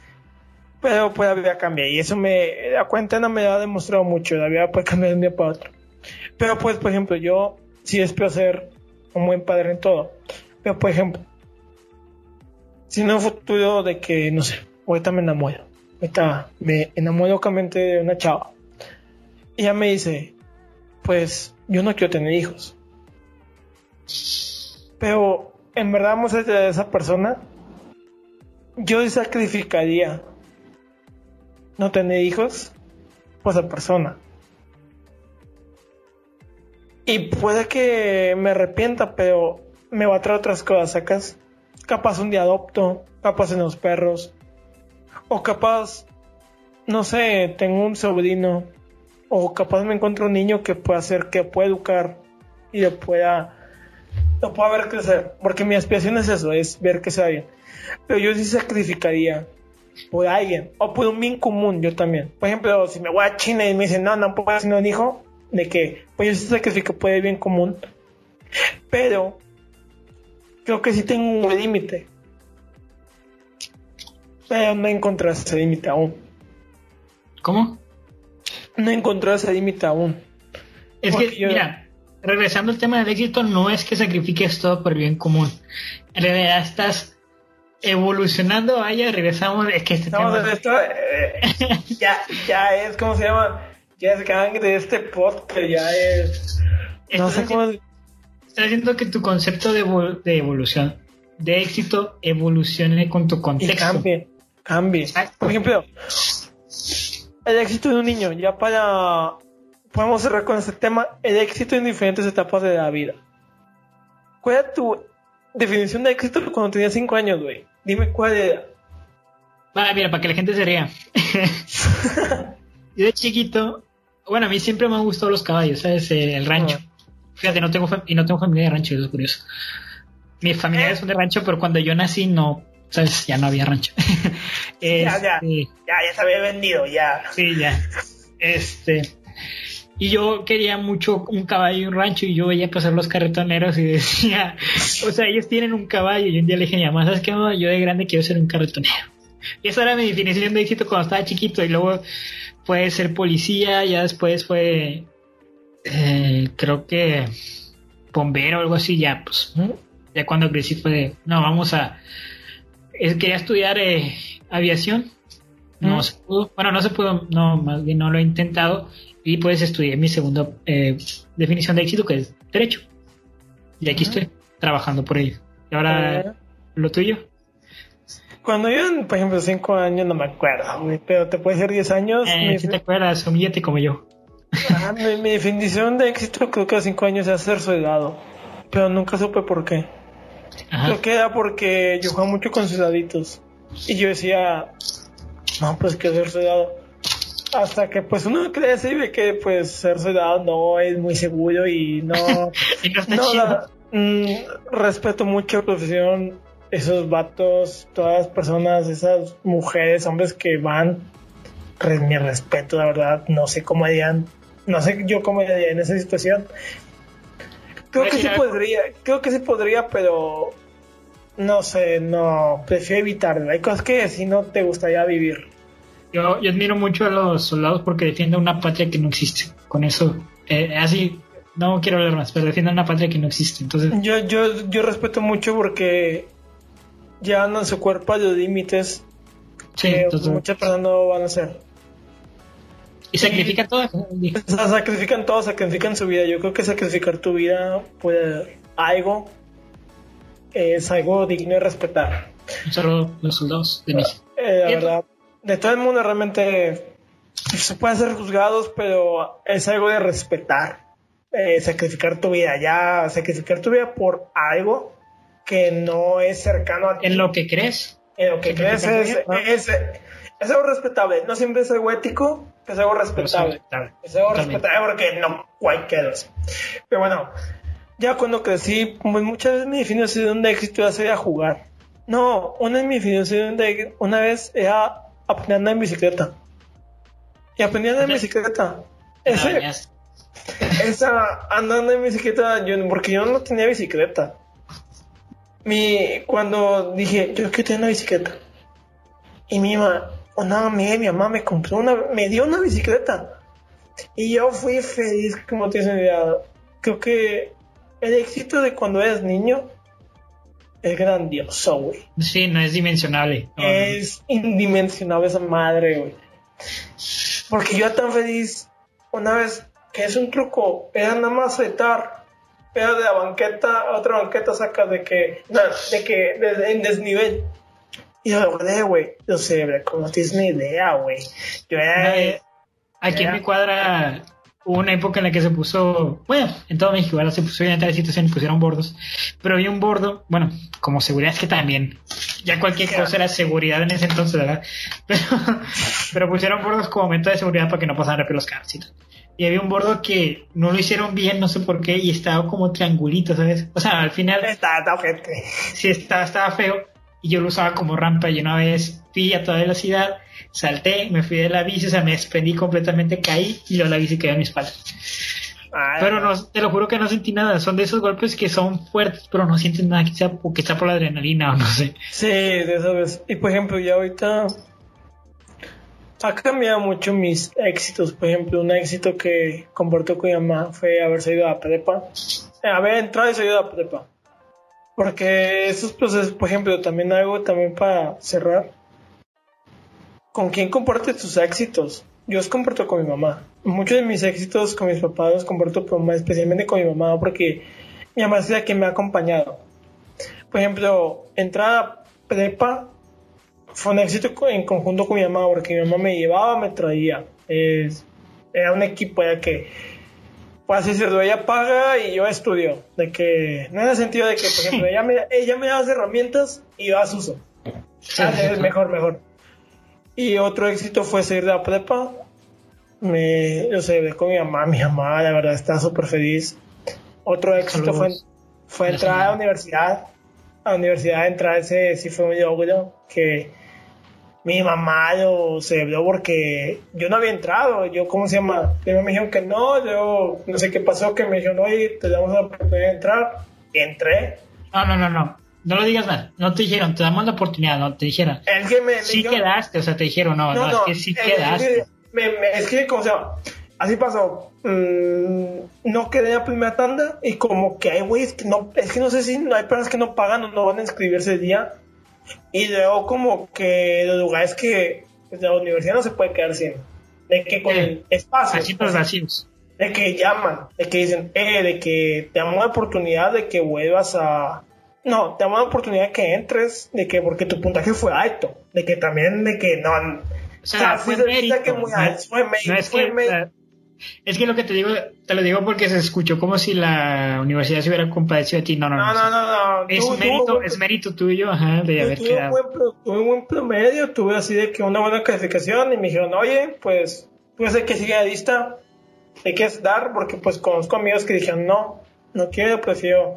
pero pues la vida cambia y eso me, la cuarentena me ha demostrado mucho, la vida puede cambiar de un día para otro. Pero pues, por ejemplo, yo sí espero ser un buen padre en todo. Pero por ejemplo, si un futuro de que, no sé, ahorita me enamoro, ahorita me enamoro locamente de una chava y ella me dice, pues yo no quiero tener hijos. Pero en verdad, vamos a de esa persona, yo sacrificaría no tener hijos por esa persona. Y puede que me arrepienta, pero me va a traer otras cosas, ¿sacas? Capaz un día adopto, capaz en los perros, o capaz, no sé, tengo un sobrino, o capaz me encuentro un niño que pueda hacer, que pueda educar y lo pueda lo puedo ver crecer, porque mi aspiración es eso, es ver que sea bien. Pero yo sí sacrificaría por alguien, o por un bien común, yo también. Por ejemplo, si me voy a China y me dicen, no, no puedo tener un hijo, de que, pues yo sí sacrifico por el bien común. Pero, creo que sí tengo un límite. Pero no he encontrado ese límite aún. ¿Cómo? No he encontrado ese límite aún. Es Porque que, yo- mira, regresando al tema del éxito, no es que sacrifiques todo por el bien común. En realidad estás evolucionando, vaya, regresamos, es que este Estamos tema... esto, eh, ya, ya es, ¿cómo se llama? Ya es gang de este podcast, ya es. No Estás sé cómo. Estás haciendo que tu concepto de, evol- de evolución, de éxito, evolucione con tu Y contexto. cambie, cambie. Exacto. Por ejemplo, el éxito de un niño, ya para. Podemos cerrar con este tema, el éxito en diferentes etapas de la vida. ¿Cuál era tu definición de éxito cuando tenías 5 años, güey? Dime cuál era. Va, mira, para que la gente se ría. Yo de chiquito, bueno, a mí siempre me han gustado los caballos, ¿sabes? Eh, El rancho. Fíjate, no tengo, y no tengo familia de rancho, eso es curioso. Mis familiares son de rancho, pero cuando yo nací no, ¿sabes? Ya no había rancho. Ya, ya. Este, Ya, ya se había vendido, ya. Sí, ya. Este. Y yo quería mucho un caballo y un rancho y yo veía pasar los carretoneros y decía, o sea, ellos tienen un caballo y un día le dije a mi mamá, ¿sabes qué? mamá? Yo de grande quiero ser un carretonero. Y esa era mi definición de éxito cuando estaba chiquito y luego fue ser policía, ya después fue, eh, creo que bombero o algo así, ya pues, ya cuando crecí fue, de, no, vamos a, quería estudiar eh, aviación no Mm. se pudo. Bueno, no se pudo, no, más bien no lo he intentado. Y pues estudié mi segunda eh, definición de éxito, que es derecho. Y aquí estoy, trabajando por ello. Y ahora, lo tuyo. Cuando yo, por ejemplo, 5 años, no me acuerdo, güey, pero te puede ser 10 años. Eh, mi- si te acuerdas, humíllate como yo. Ah, mi, mi definición de éxito creo que a 5 años es ser soldado. Pero nunca supe por qué. Ajá. Creo que era porque yo jugaba mucho con soldaditos. Y yo decía, no, pues que ser soldado. Hasta que pues uno crece y ve que pues ser soldado no es muy seguro y no... Y no la- mm, respeto mucho la profesión, esos vatos, todas las personas, esas mujeres, hombres que van. Re- mi respeto, la verdad, no sé cómo harían, no sé yo cómo haría en esa situación. Creo que sí podría, creo que sí podría, pero no sé, no, prefiero evitarlo. Hay cosas que si no te gustaría vivir. Yo, yo admiro mucho a los soldados porque defienden una patria que no existe. Con eso, eh, así, no quiero hablar más, pero defienden una patria que no existe. Entonces, Yo, yo, yo respeto mucho porque llevan a su cuerpo a los límites Sí, que muchas personas no van a hacer. y sacrifica todo. Sacrifican todo, sacrifican su vida. Yo creo que sacrificar tu vida por algo es algo digno de respetar. Solo los soldados de México. Eh, la verdad, de todo el mundo realmente se puede ser juzgados, pero es algo de respetar. Eh, sacrificar tu vida, ya sacrificar tu vida por algo que no es cercano a ti. En lo que crees. En lo que crees es, es, es algo respetable. No siempre es algo ético, es algo respetable. Es algo respetable porque no cualquiera. hace. Pero bueno, ya cuando crecí, pues muchas veces mi definición de éxito era salir a jugar. No, una de mis definiciones de una vez era aprender a andar en bicicleta. Y aprendí a andar en bicicleta. Ese, esa andando en bicicleta, yo, porque yo no tenía bicicleta. Mi, cuando dije, yo quiero tener una bicicleta. Y mi mamá, una amiga de mi mamá me compró una, me dio una bicicleta. Y yo fui feliz, como te dicen. Creo que el éxito de cuando eres niño es grandioso, güey. Sí, no es dimensionable. No, no. Es indimensionable esa madre, güey. Porque yo tan feliz una vez que es un truco, era nada más saltar, era de la banqueta otra banqueta, saca de que, no, de que, de- en desnivel. Y yo logré, güey. Yo sé, como no tienes ni idea, güey. Yo era, Eh, Aquí en Ya. mi cuadra hubo una época en la que se puso, bueno, en todo México ahora se puso en tal situación pusieron bordos, pero había un bordo, bueno, como seguridad es que también, ya cualquier cosa era seguridad en ese entonces, ¿verdad? Pero, pero pusieron bordos como método de seguridad para que no pasaran rápido los carros y tal. Y había un bordo que no lo hicieron bien, no sé por qué, y estaba como triangulito, ¿sabes? O sea, al final está, está ojete. sí estaba, estaba feo y yo lo usaba como rampa y una vez fui a toda velocidad, salté, me fui de la bici, o sea, me desprendí completamente, caí y luego la bici quedó en mi espalda. Ay, Pero no, te lo juro que no sentí nada, son de esos golpes que son fuertes, pero no sientes nada, quizá porque está por la adrenalina o no sé. Sí, de esas veces. Y por ejemplo, ya ahorita ha cambiado mucho mis éxitos. Por ejemplo, un éxito que comparto con mi mamá fue haber salido a prepa. Eh, haber entrado y salido a prepa. Porque esos procesos, por ejemplo, también algo también para cerrar. ¿Con quién compartes tus éxitos? Yo los comparto con mi mamá. Muchos de mis éxitos con mis papás los comparto con, especialmente con mi mamá porque mi mamá es la que me ha acompañado por ejemplo, entrar a prepa fue un éxito en conjunto con mi mamá, porque mi mamá me llevaba, me traía. Es- era un equipo ya que, por así decirlo, ella paga y yo estudio. De que, no en el sentido de que, por ejemplo, ella me, ella me da las herramientas y yo las uso. Ah, es mejor, mejor. Y otro éxito fue salir de la prepa. Me, yo celebré con mi mamá, mi mamá, la verdad, está súper feliz. Otro éxito fue entrar a la universidad. A la universidad, entrar ese sí fue un logro que mi mamá lo celebró porque yo no había entrado. Yo, ¿cómo se llama? Primero me dijeron que no, yo no sé qué pasó, que me dijeron, oye, te damos la oportunidad de entrar. Y entré. No, no, no, no, no lo digas mal, no te dijeron, te damos la oportunidad, no te dijeron. Es que me, Sí quedaste, o sea, te dijeron, no, no, es que sí eh, quedaste. Me, me- es que, como se llama, así pasó. Mm, no quedé en la primera tanda y como que hay güeyes que no, es que no sé si no hay personas que no pagan o no van a inscribirse el día. Y luego como que los lugares que pues, la universidad no se puede quedar sin. De que con Eh, el espacio. Asientos vacíos. De que llaman, de que dicen, eh, de que te damos la oportunidad de que vuelvas a... No, te damos la oportunidad de que entres, de que porque tu puntaje fue alto, de que también, de que no... O sea, fue sí se mérito. que muy alto, fue mérito, no es fue que, mérito. Es que lo que te digo, te lo digo porque se escuchó como si la universidad se hubiera compadecido de ti. No, no, No, no. no, no, no. Es mérito, es mérito tuyo, ajá, de haber tuve un quedado. buen, tuve un buen promedio, tuve así de que una buena calificación y me dijeron, oye, pues, puede ser que siga la lista, ¿te quieres dar? Porque pues conozco amigos que dijeron, no, no quiero, prefiero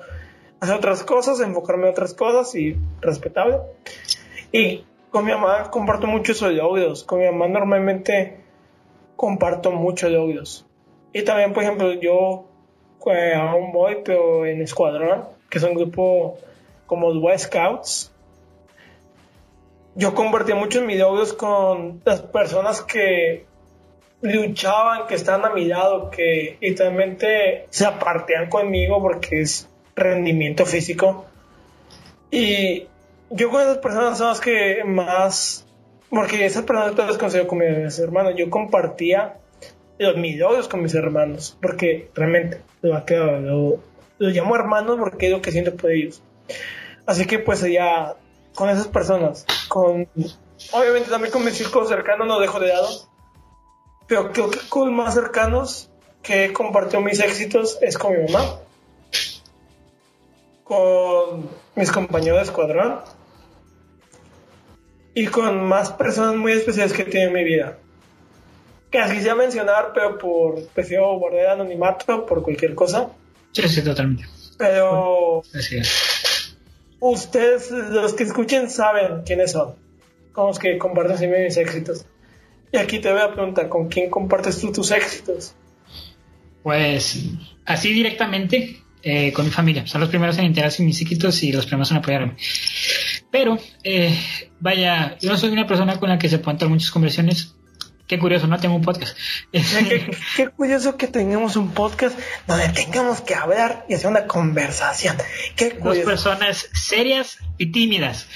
hacer otras cosas, enfocarme en otras cosas y respetable. Y con mi mamá comparto muchos logros, con mi mamá normalmente comparto muchos logros. Y también, por ejemplo, yo eh, aún voy, pero en Escuadrón, que es un grupo como los Boy Scouts. Yo compartí muchos mis con las personas que luchaban, que estaban a mi lado, que literalmente se apartean conmigo porque es rendimiento físico. Y yo con esas personas son las que más, porque esas personas todas las como mis hermanos, yo compartía los mis con mis hermanos, porque realmente lo, lo, lo llamo hermanos porque es lo que siento por ellos. Así que pues ya con esas personas, con obviamente también con mis círculos cercanos no dejo de lado, pero creo que con más cercanos que compartió mis éxitos es con mi mamá, con mis compañeros de escuadrón y con más personas muy especiales que tiene en mi vida. Que así sea mencionar, pero por prefiero guardar anonimato por cualquier cosa. Sí, sí, totalmente. Pero ustedes, los que escuchen, saben quiénes son. Con los que comparten mis éxitos. Y aquí te voy a preguntar, ¿con quién compartes tú tus éxitos? Pues así directamente eh, con mi familia. Son los primeros en enterarse de mis éxitos y los primeros en apoyarme. Pero, eh, vaya, yo no soy una persona con la que se puedan tener muchas conversiones. Qué curioso, no tengo un podcast. qué, curioso que tengamos un podcast donde tengamos que hablar y hacer una conversación. Qué Dos personas serias y tímidas.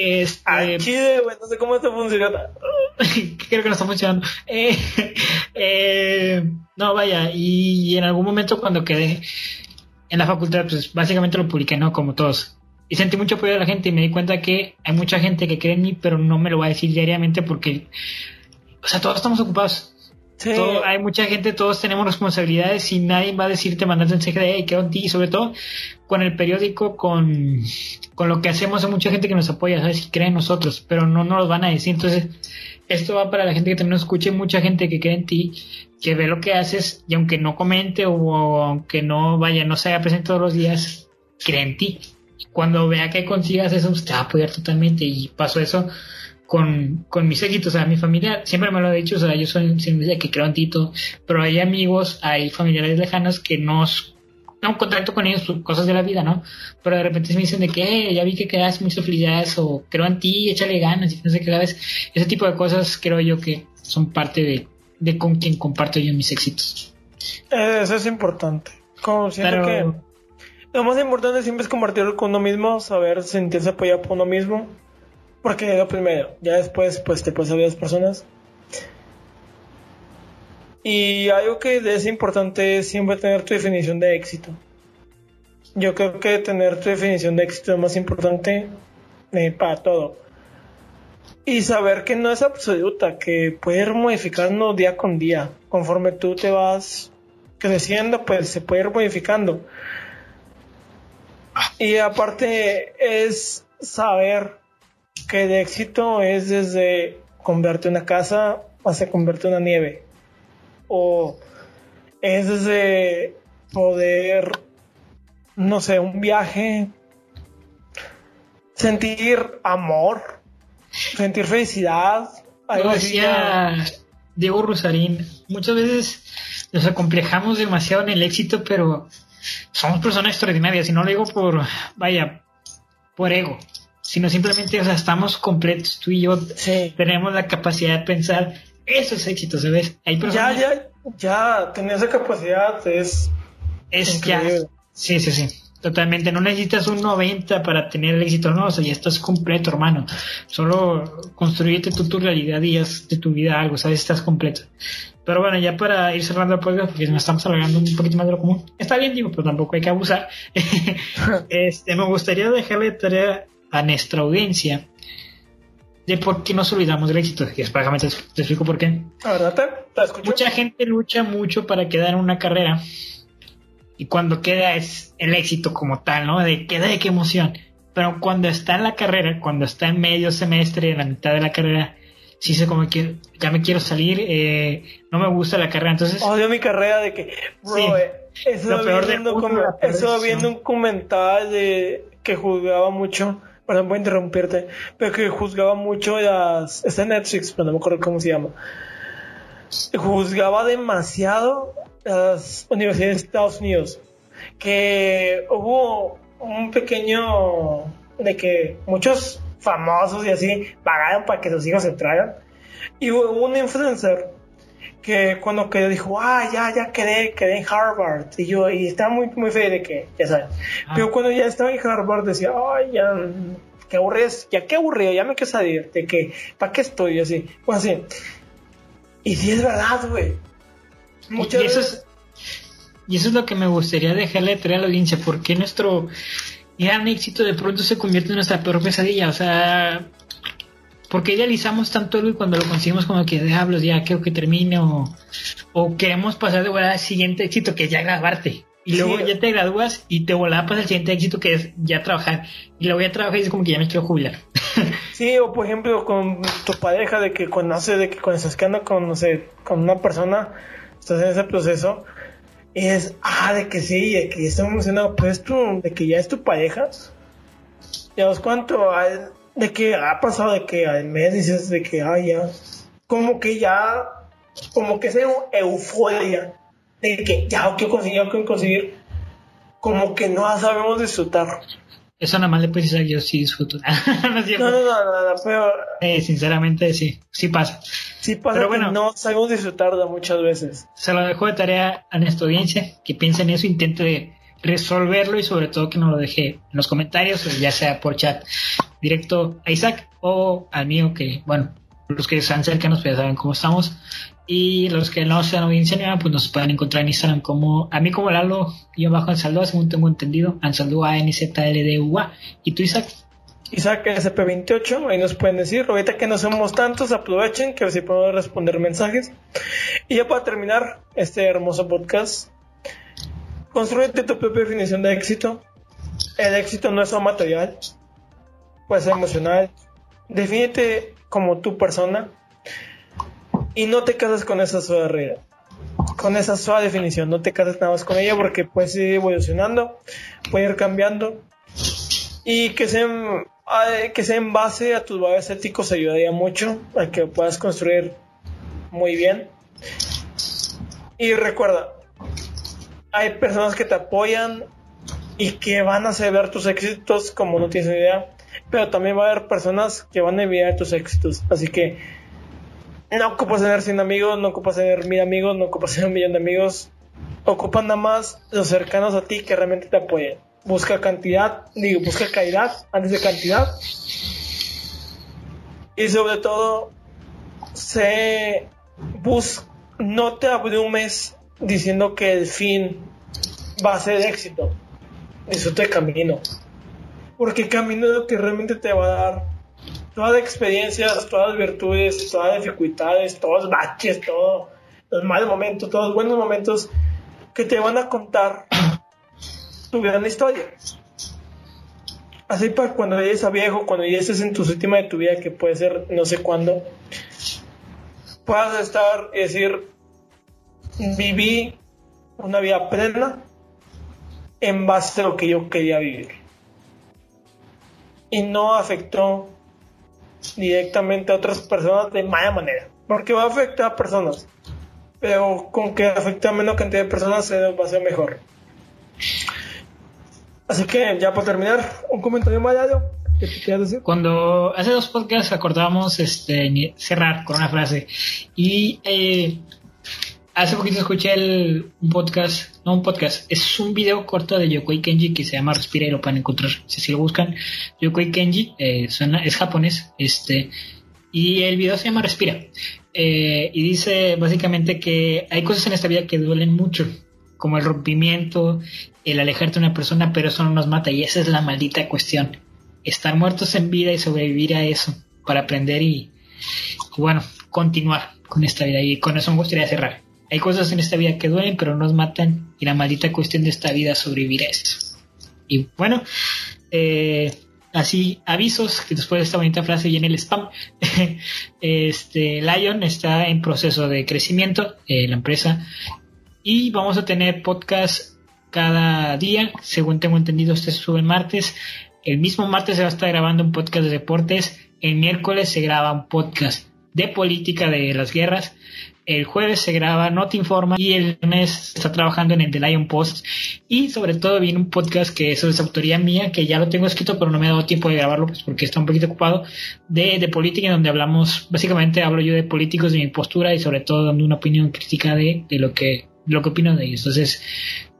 Este, ah, no sé cómo esto funciona. Creo que no está funcionando. Eh, eh, no, vaya, y, en algún momento cuando quedé en la facultad, pues básicamente lo publiqué, ¿no? Como todos. Y sentí mucho apoyo de la gente y me di cuenta que hay mucha gente que cree en mí, pero no me lo va a decir diariamente porque, o sea, todos estamos ocupados. hay mucha gente, todos tenemos responsabilidades y nadie va a decirte, mandarte mensaje de, hey, creo en ti. Y sobre todo con el periódico, con, con lo que hacemos, hay mucha gente que nos apoya, ¿sabes? Y cree en nosotros, pero no nos lo van a decir. Entonces, esto va para la gente que también nos escuche, mucha gente que cree en ti, que ve lo que haces y aunque no comente o aunque no vaya, no se haga presente todos los días, cree en ti. Cuando vea que consigas eso, pues, te va a apoyar totalmente y paso eso con, con mis éxitos, o sea, mi familia siempre me lo ha dicho, o sea, yo soy siempre que creo en Tito, pero hay amigos, hay familiares lejanos que nos un contacto con ellos, pues, cosas de la vida, ¿no? Pero de repente me dicen de que, ya vi que quedas muy felicidades o creo en ti, échale ganas y no sé qué, ¿sabes? Ese tipo de cosas creo yo que son parte de, de con quien comparto yo mis éxitos. Eso es importante. Como siento que lo más importante siempre es compartirlo con uno mismo, saber sentirse apoyado por uno mismo, porque lo primero, ya después pues te puedes ayudar a las personas y algo que es importante es siempre tener tu definición de éxito. Yo creo que tener tu definición de éxito es más importante eh, para todo. Y saber que no es absoluta, que puede ir modificando día con día. Conforme tú te vas creciendo, pues se puede ir modificando. Y aparte es saber que el éxito es desde convertir una casa hasta convertir una nieve o es ese poder, no sé, un viaje, sentir amor, sentir felicidad. Algo decía Diego Rosarín, muchas veces nos acomplejamos demasiado en el éxito, pero somos personas extraordinarias y no lo digo por, vaya, por ego, sino simplemente, o sea, estamos completos, tú y yo tenemos la capacidad de pensar eso es éxito, ¿sabes? Hay Ya, ya, ya, tener esa capacidad es. Es increíble. Sí, sí, sí. Totalmente. No necesitas un 90 para tener el éxito, no. O sea, ya estás completo, hermano. Solo construyete tú tu realidad y haz de tu vida algo, ¿sabes? Estás completo. Pero bueno, ya para ir cerrando el podcast, porque nos estamos alargando un poquito más de lo común. Está bien, digo, pero tampoco hay que abusar. este, me gustaría dejarle tarea a nuestra audiencia de por qué nos olvidamos del éxito. Y específicamente te, explico por qué. Mucha gente lucha mucho para quedar en una carrera. Y cuando queda es el éxito como tal, ¿no? De queda de qué emoción. Pero cuando está en la carrera, cuando está en medio semestre, en la mitad de la carrera, sí sé como que ya me quiero salir, eh, no me gusta la carrera, entonces... Odio mi carrera de que, bro, eh, eso, viendo, eso viendo un comentario de que juzgaba mucho perdón, voy a interrumpirte, pero que juzgaba mucho las, está en Netflix, pero no me acuerdo cómo se llama, juzgaba demasiado las universidades de Estados Unidos, que hubo un pequeño, de que muchos famosos y así pagaron para que sus hijos se traigan, y hubo un influencer que cuando quedó dijo, ah, ya, ya quedé, quedé en Harvard. Y yo, y estaba muy, muy feliz de que, ya sabes. Ah. Pero cuando ya estaba en Harvard decía, ay, ya, qué aburrido, ya qué aburrido, ya me quiero salir, de que, ¿para qué estoy? Así, pues así. Y sí es verdad, güey. Muchas y, eso es, y eso es lo que me gustaría dejarle de traer a la audiencia, porque nuestro gran éxito de pronto se convierte en nuestra peor pesadilla, o sea, porque idealizamos tanto algo y cuando lo conseguimos como que diablos ya quiero que termine o, o queremos pasar de volada al siguiente éxito que es ya graduarte y luego ya te gradúas y te volada para el siguiente éxito que es ya trabajar. Y luego ya trabajar y es como que ya me quiero jubilar. Sí o por ejemplo con tu pareja de que conoce de que cuando estás quedando con no sé con una persona estás en ese proceso es ah de que sí de que está emocionado pues tú de que ya es tu pareja. Ya os cuánto de que ha pasado de que al mes dices de que, ay, ya, como que ya, como que esa euforia de que ya, quiero conseguir, quiero conseguir, como que no sabemos disfrutar. Eso nada más le puedes decir yo sí disfruto. no, no, no, no, pero... Eh, sinceramente sí, sí pasa. Sí pasa pero bueno, no sabemos disfrutarla muchas veces. Se lo dejo de tarea a nuestra audiencia, que piense en eso, intente resolverlo y sobre todo que nos lo deje en los comentarios, ya sea por chat directo a Isaac o al mío, que bueno, los que sean cercanos pues ya saben cómo estamos. Y los que no sean audiencia pues nos pueden encontrar en Instagram como a mí como Lalo, yo bajo Ansaldúa, según tengo entendido, Ansaldúa A N Z L D U A. ¿Y tú Isaac? Isaac SP28, ahí nos pueden decir, ahorita que no somos tantos, aprovechen que así puedo responder mensajes. Y ya para terminar este hermoso podcast, Construyete tu propia definición de éxito. El éxito no es solo material, puede ser emocional. Defínete como tu persona y no te cases con esa sola regla, con esa sola definición. No te cases nada más con ella porque puedes ir evolucionando, puede ir cambiando y que sea, que sea en base a tus valores éticos ayudaría mucho a que puedas construir muy bien. Y recuerda, hay personas que te apoyan y que van a ver tus éxitos como no tienes idea, pero también va a haber personas que van a envidiar tus éxitos. Así que no ocupas tener 100 amigos, no ocupas tener mil amigos, no ocupas tener un millón de amigos. Ocupan nada más los cercanos a ti que realmente te apoyen. Busca cantidad, digo, busca calidad antes de cantidad. Y sobre todo, bus no te abrumes diciendo que el fin va a ser éxito. Disfruta el camino. Porque el camino es lo que realmente te va a dar todas las experiencias, todas las virtudes, todas las dificultades, todos los baches, todos los malos momentos, todos los buenos momentos que te van a contar tu gran historia. Así para cuando llegues a viejo, cuando estés en tu última de tu vida, que puede ser no sé cuándo, puedas estar y decir, viví una vida plena en base a lo que yo quería vivir. Y no afectó directamente a otras personas de mala manera. Porque va a afectar a personas. Pero con que afecte a menos cantidad de personas se va a ser mejor. Así que ya para terminar, un comentario más ¿Qué te decir? Cuando hace dos podcasts acordamos este, cerrar con una frase. Y eh, hace poquito escuché el, un podcast, no un podcast, es un video corto de Yokoi Kenji que se llama Respira y lo pueden encontrar. Si, si lo buscan, Yokoi Kenji eh, suena, es japonés, este, y el video se llama Respira. Eh, y dice básicamente que hay cosas en esta vida que duelen mucho, como el rompimiento, el alejarte de una persona, pero eso no nos mata. Y esa es la maldita cuestión. Estar muertos en vida y sobrevivir a eso para aprender y, y bueno, continuar con esta vida. Y con eso me gustaría cerrar. Hay cosas en esta vida que duelen, pero nos matan. Y la maldita cuestión de esta vida sobrevivir a. Y bueno, eh, así avisos que después de esta bonita frase y en el spam. este Lion está en proceso de crecimiento, eh, la empresa. Y vamos a tener podcast cada día. Según tengo entendido, este sube el martes. El mismo martes se va a estar grabando un podcast de deportes. El miércoles se graba un podcast de política de las guerras el jueves se graba No Te Informa y el mes está trabajando en el The Lion Post y sobre todo viene un podcast que eso es autoría mía que ya lo tengo escrito pero no me ha dado tiempo de grabarlo pues porque está un poquito ocupado de, de política en donde hablamos básicamente hablo yo de políticos de mi postura y sobre todo dando una opinión crítica de, de lo que lo que opino de ellos. Entonces,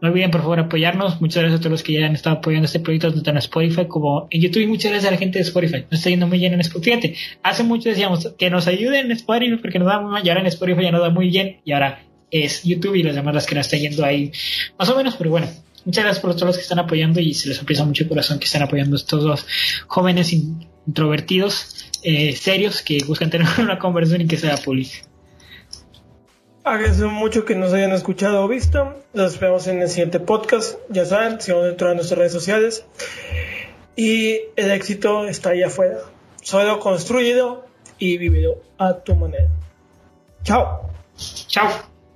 no olviden por favor apoyarnos. Muchas gracias a todos los que ya han estado apoyando este proyecto tanto en Spotify como en YouTube y muchas gracias a la gente de Spotify. Nos está yendo muy bien en Spotify. Hace mucho decíamos que nos ayuden en Spotify porque nos da muy mal y ahora en Spotify ya nos da muy bien y ahora es YouTube y las demás las que nos está yendo ahí más o menos, pero bueno. Muchas gracias por todos los que están apoyando y se les aprecia mucho el corazón que están apoyando estos dos jóvenes introvertidos, eh, serios, que buscan tener una conversación y que sea pública. Agradezco mucho que nos hayan escuchado o visto. Los vemos en el siguiente podcast. Ya saben, sigamos dentro de nuestras redes sociales. Y el éxito está ahí afuera. Solo construido y vivido a tu manera. Chao. Chao.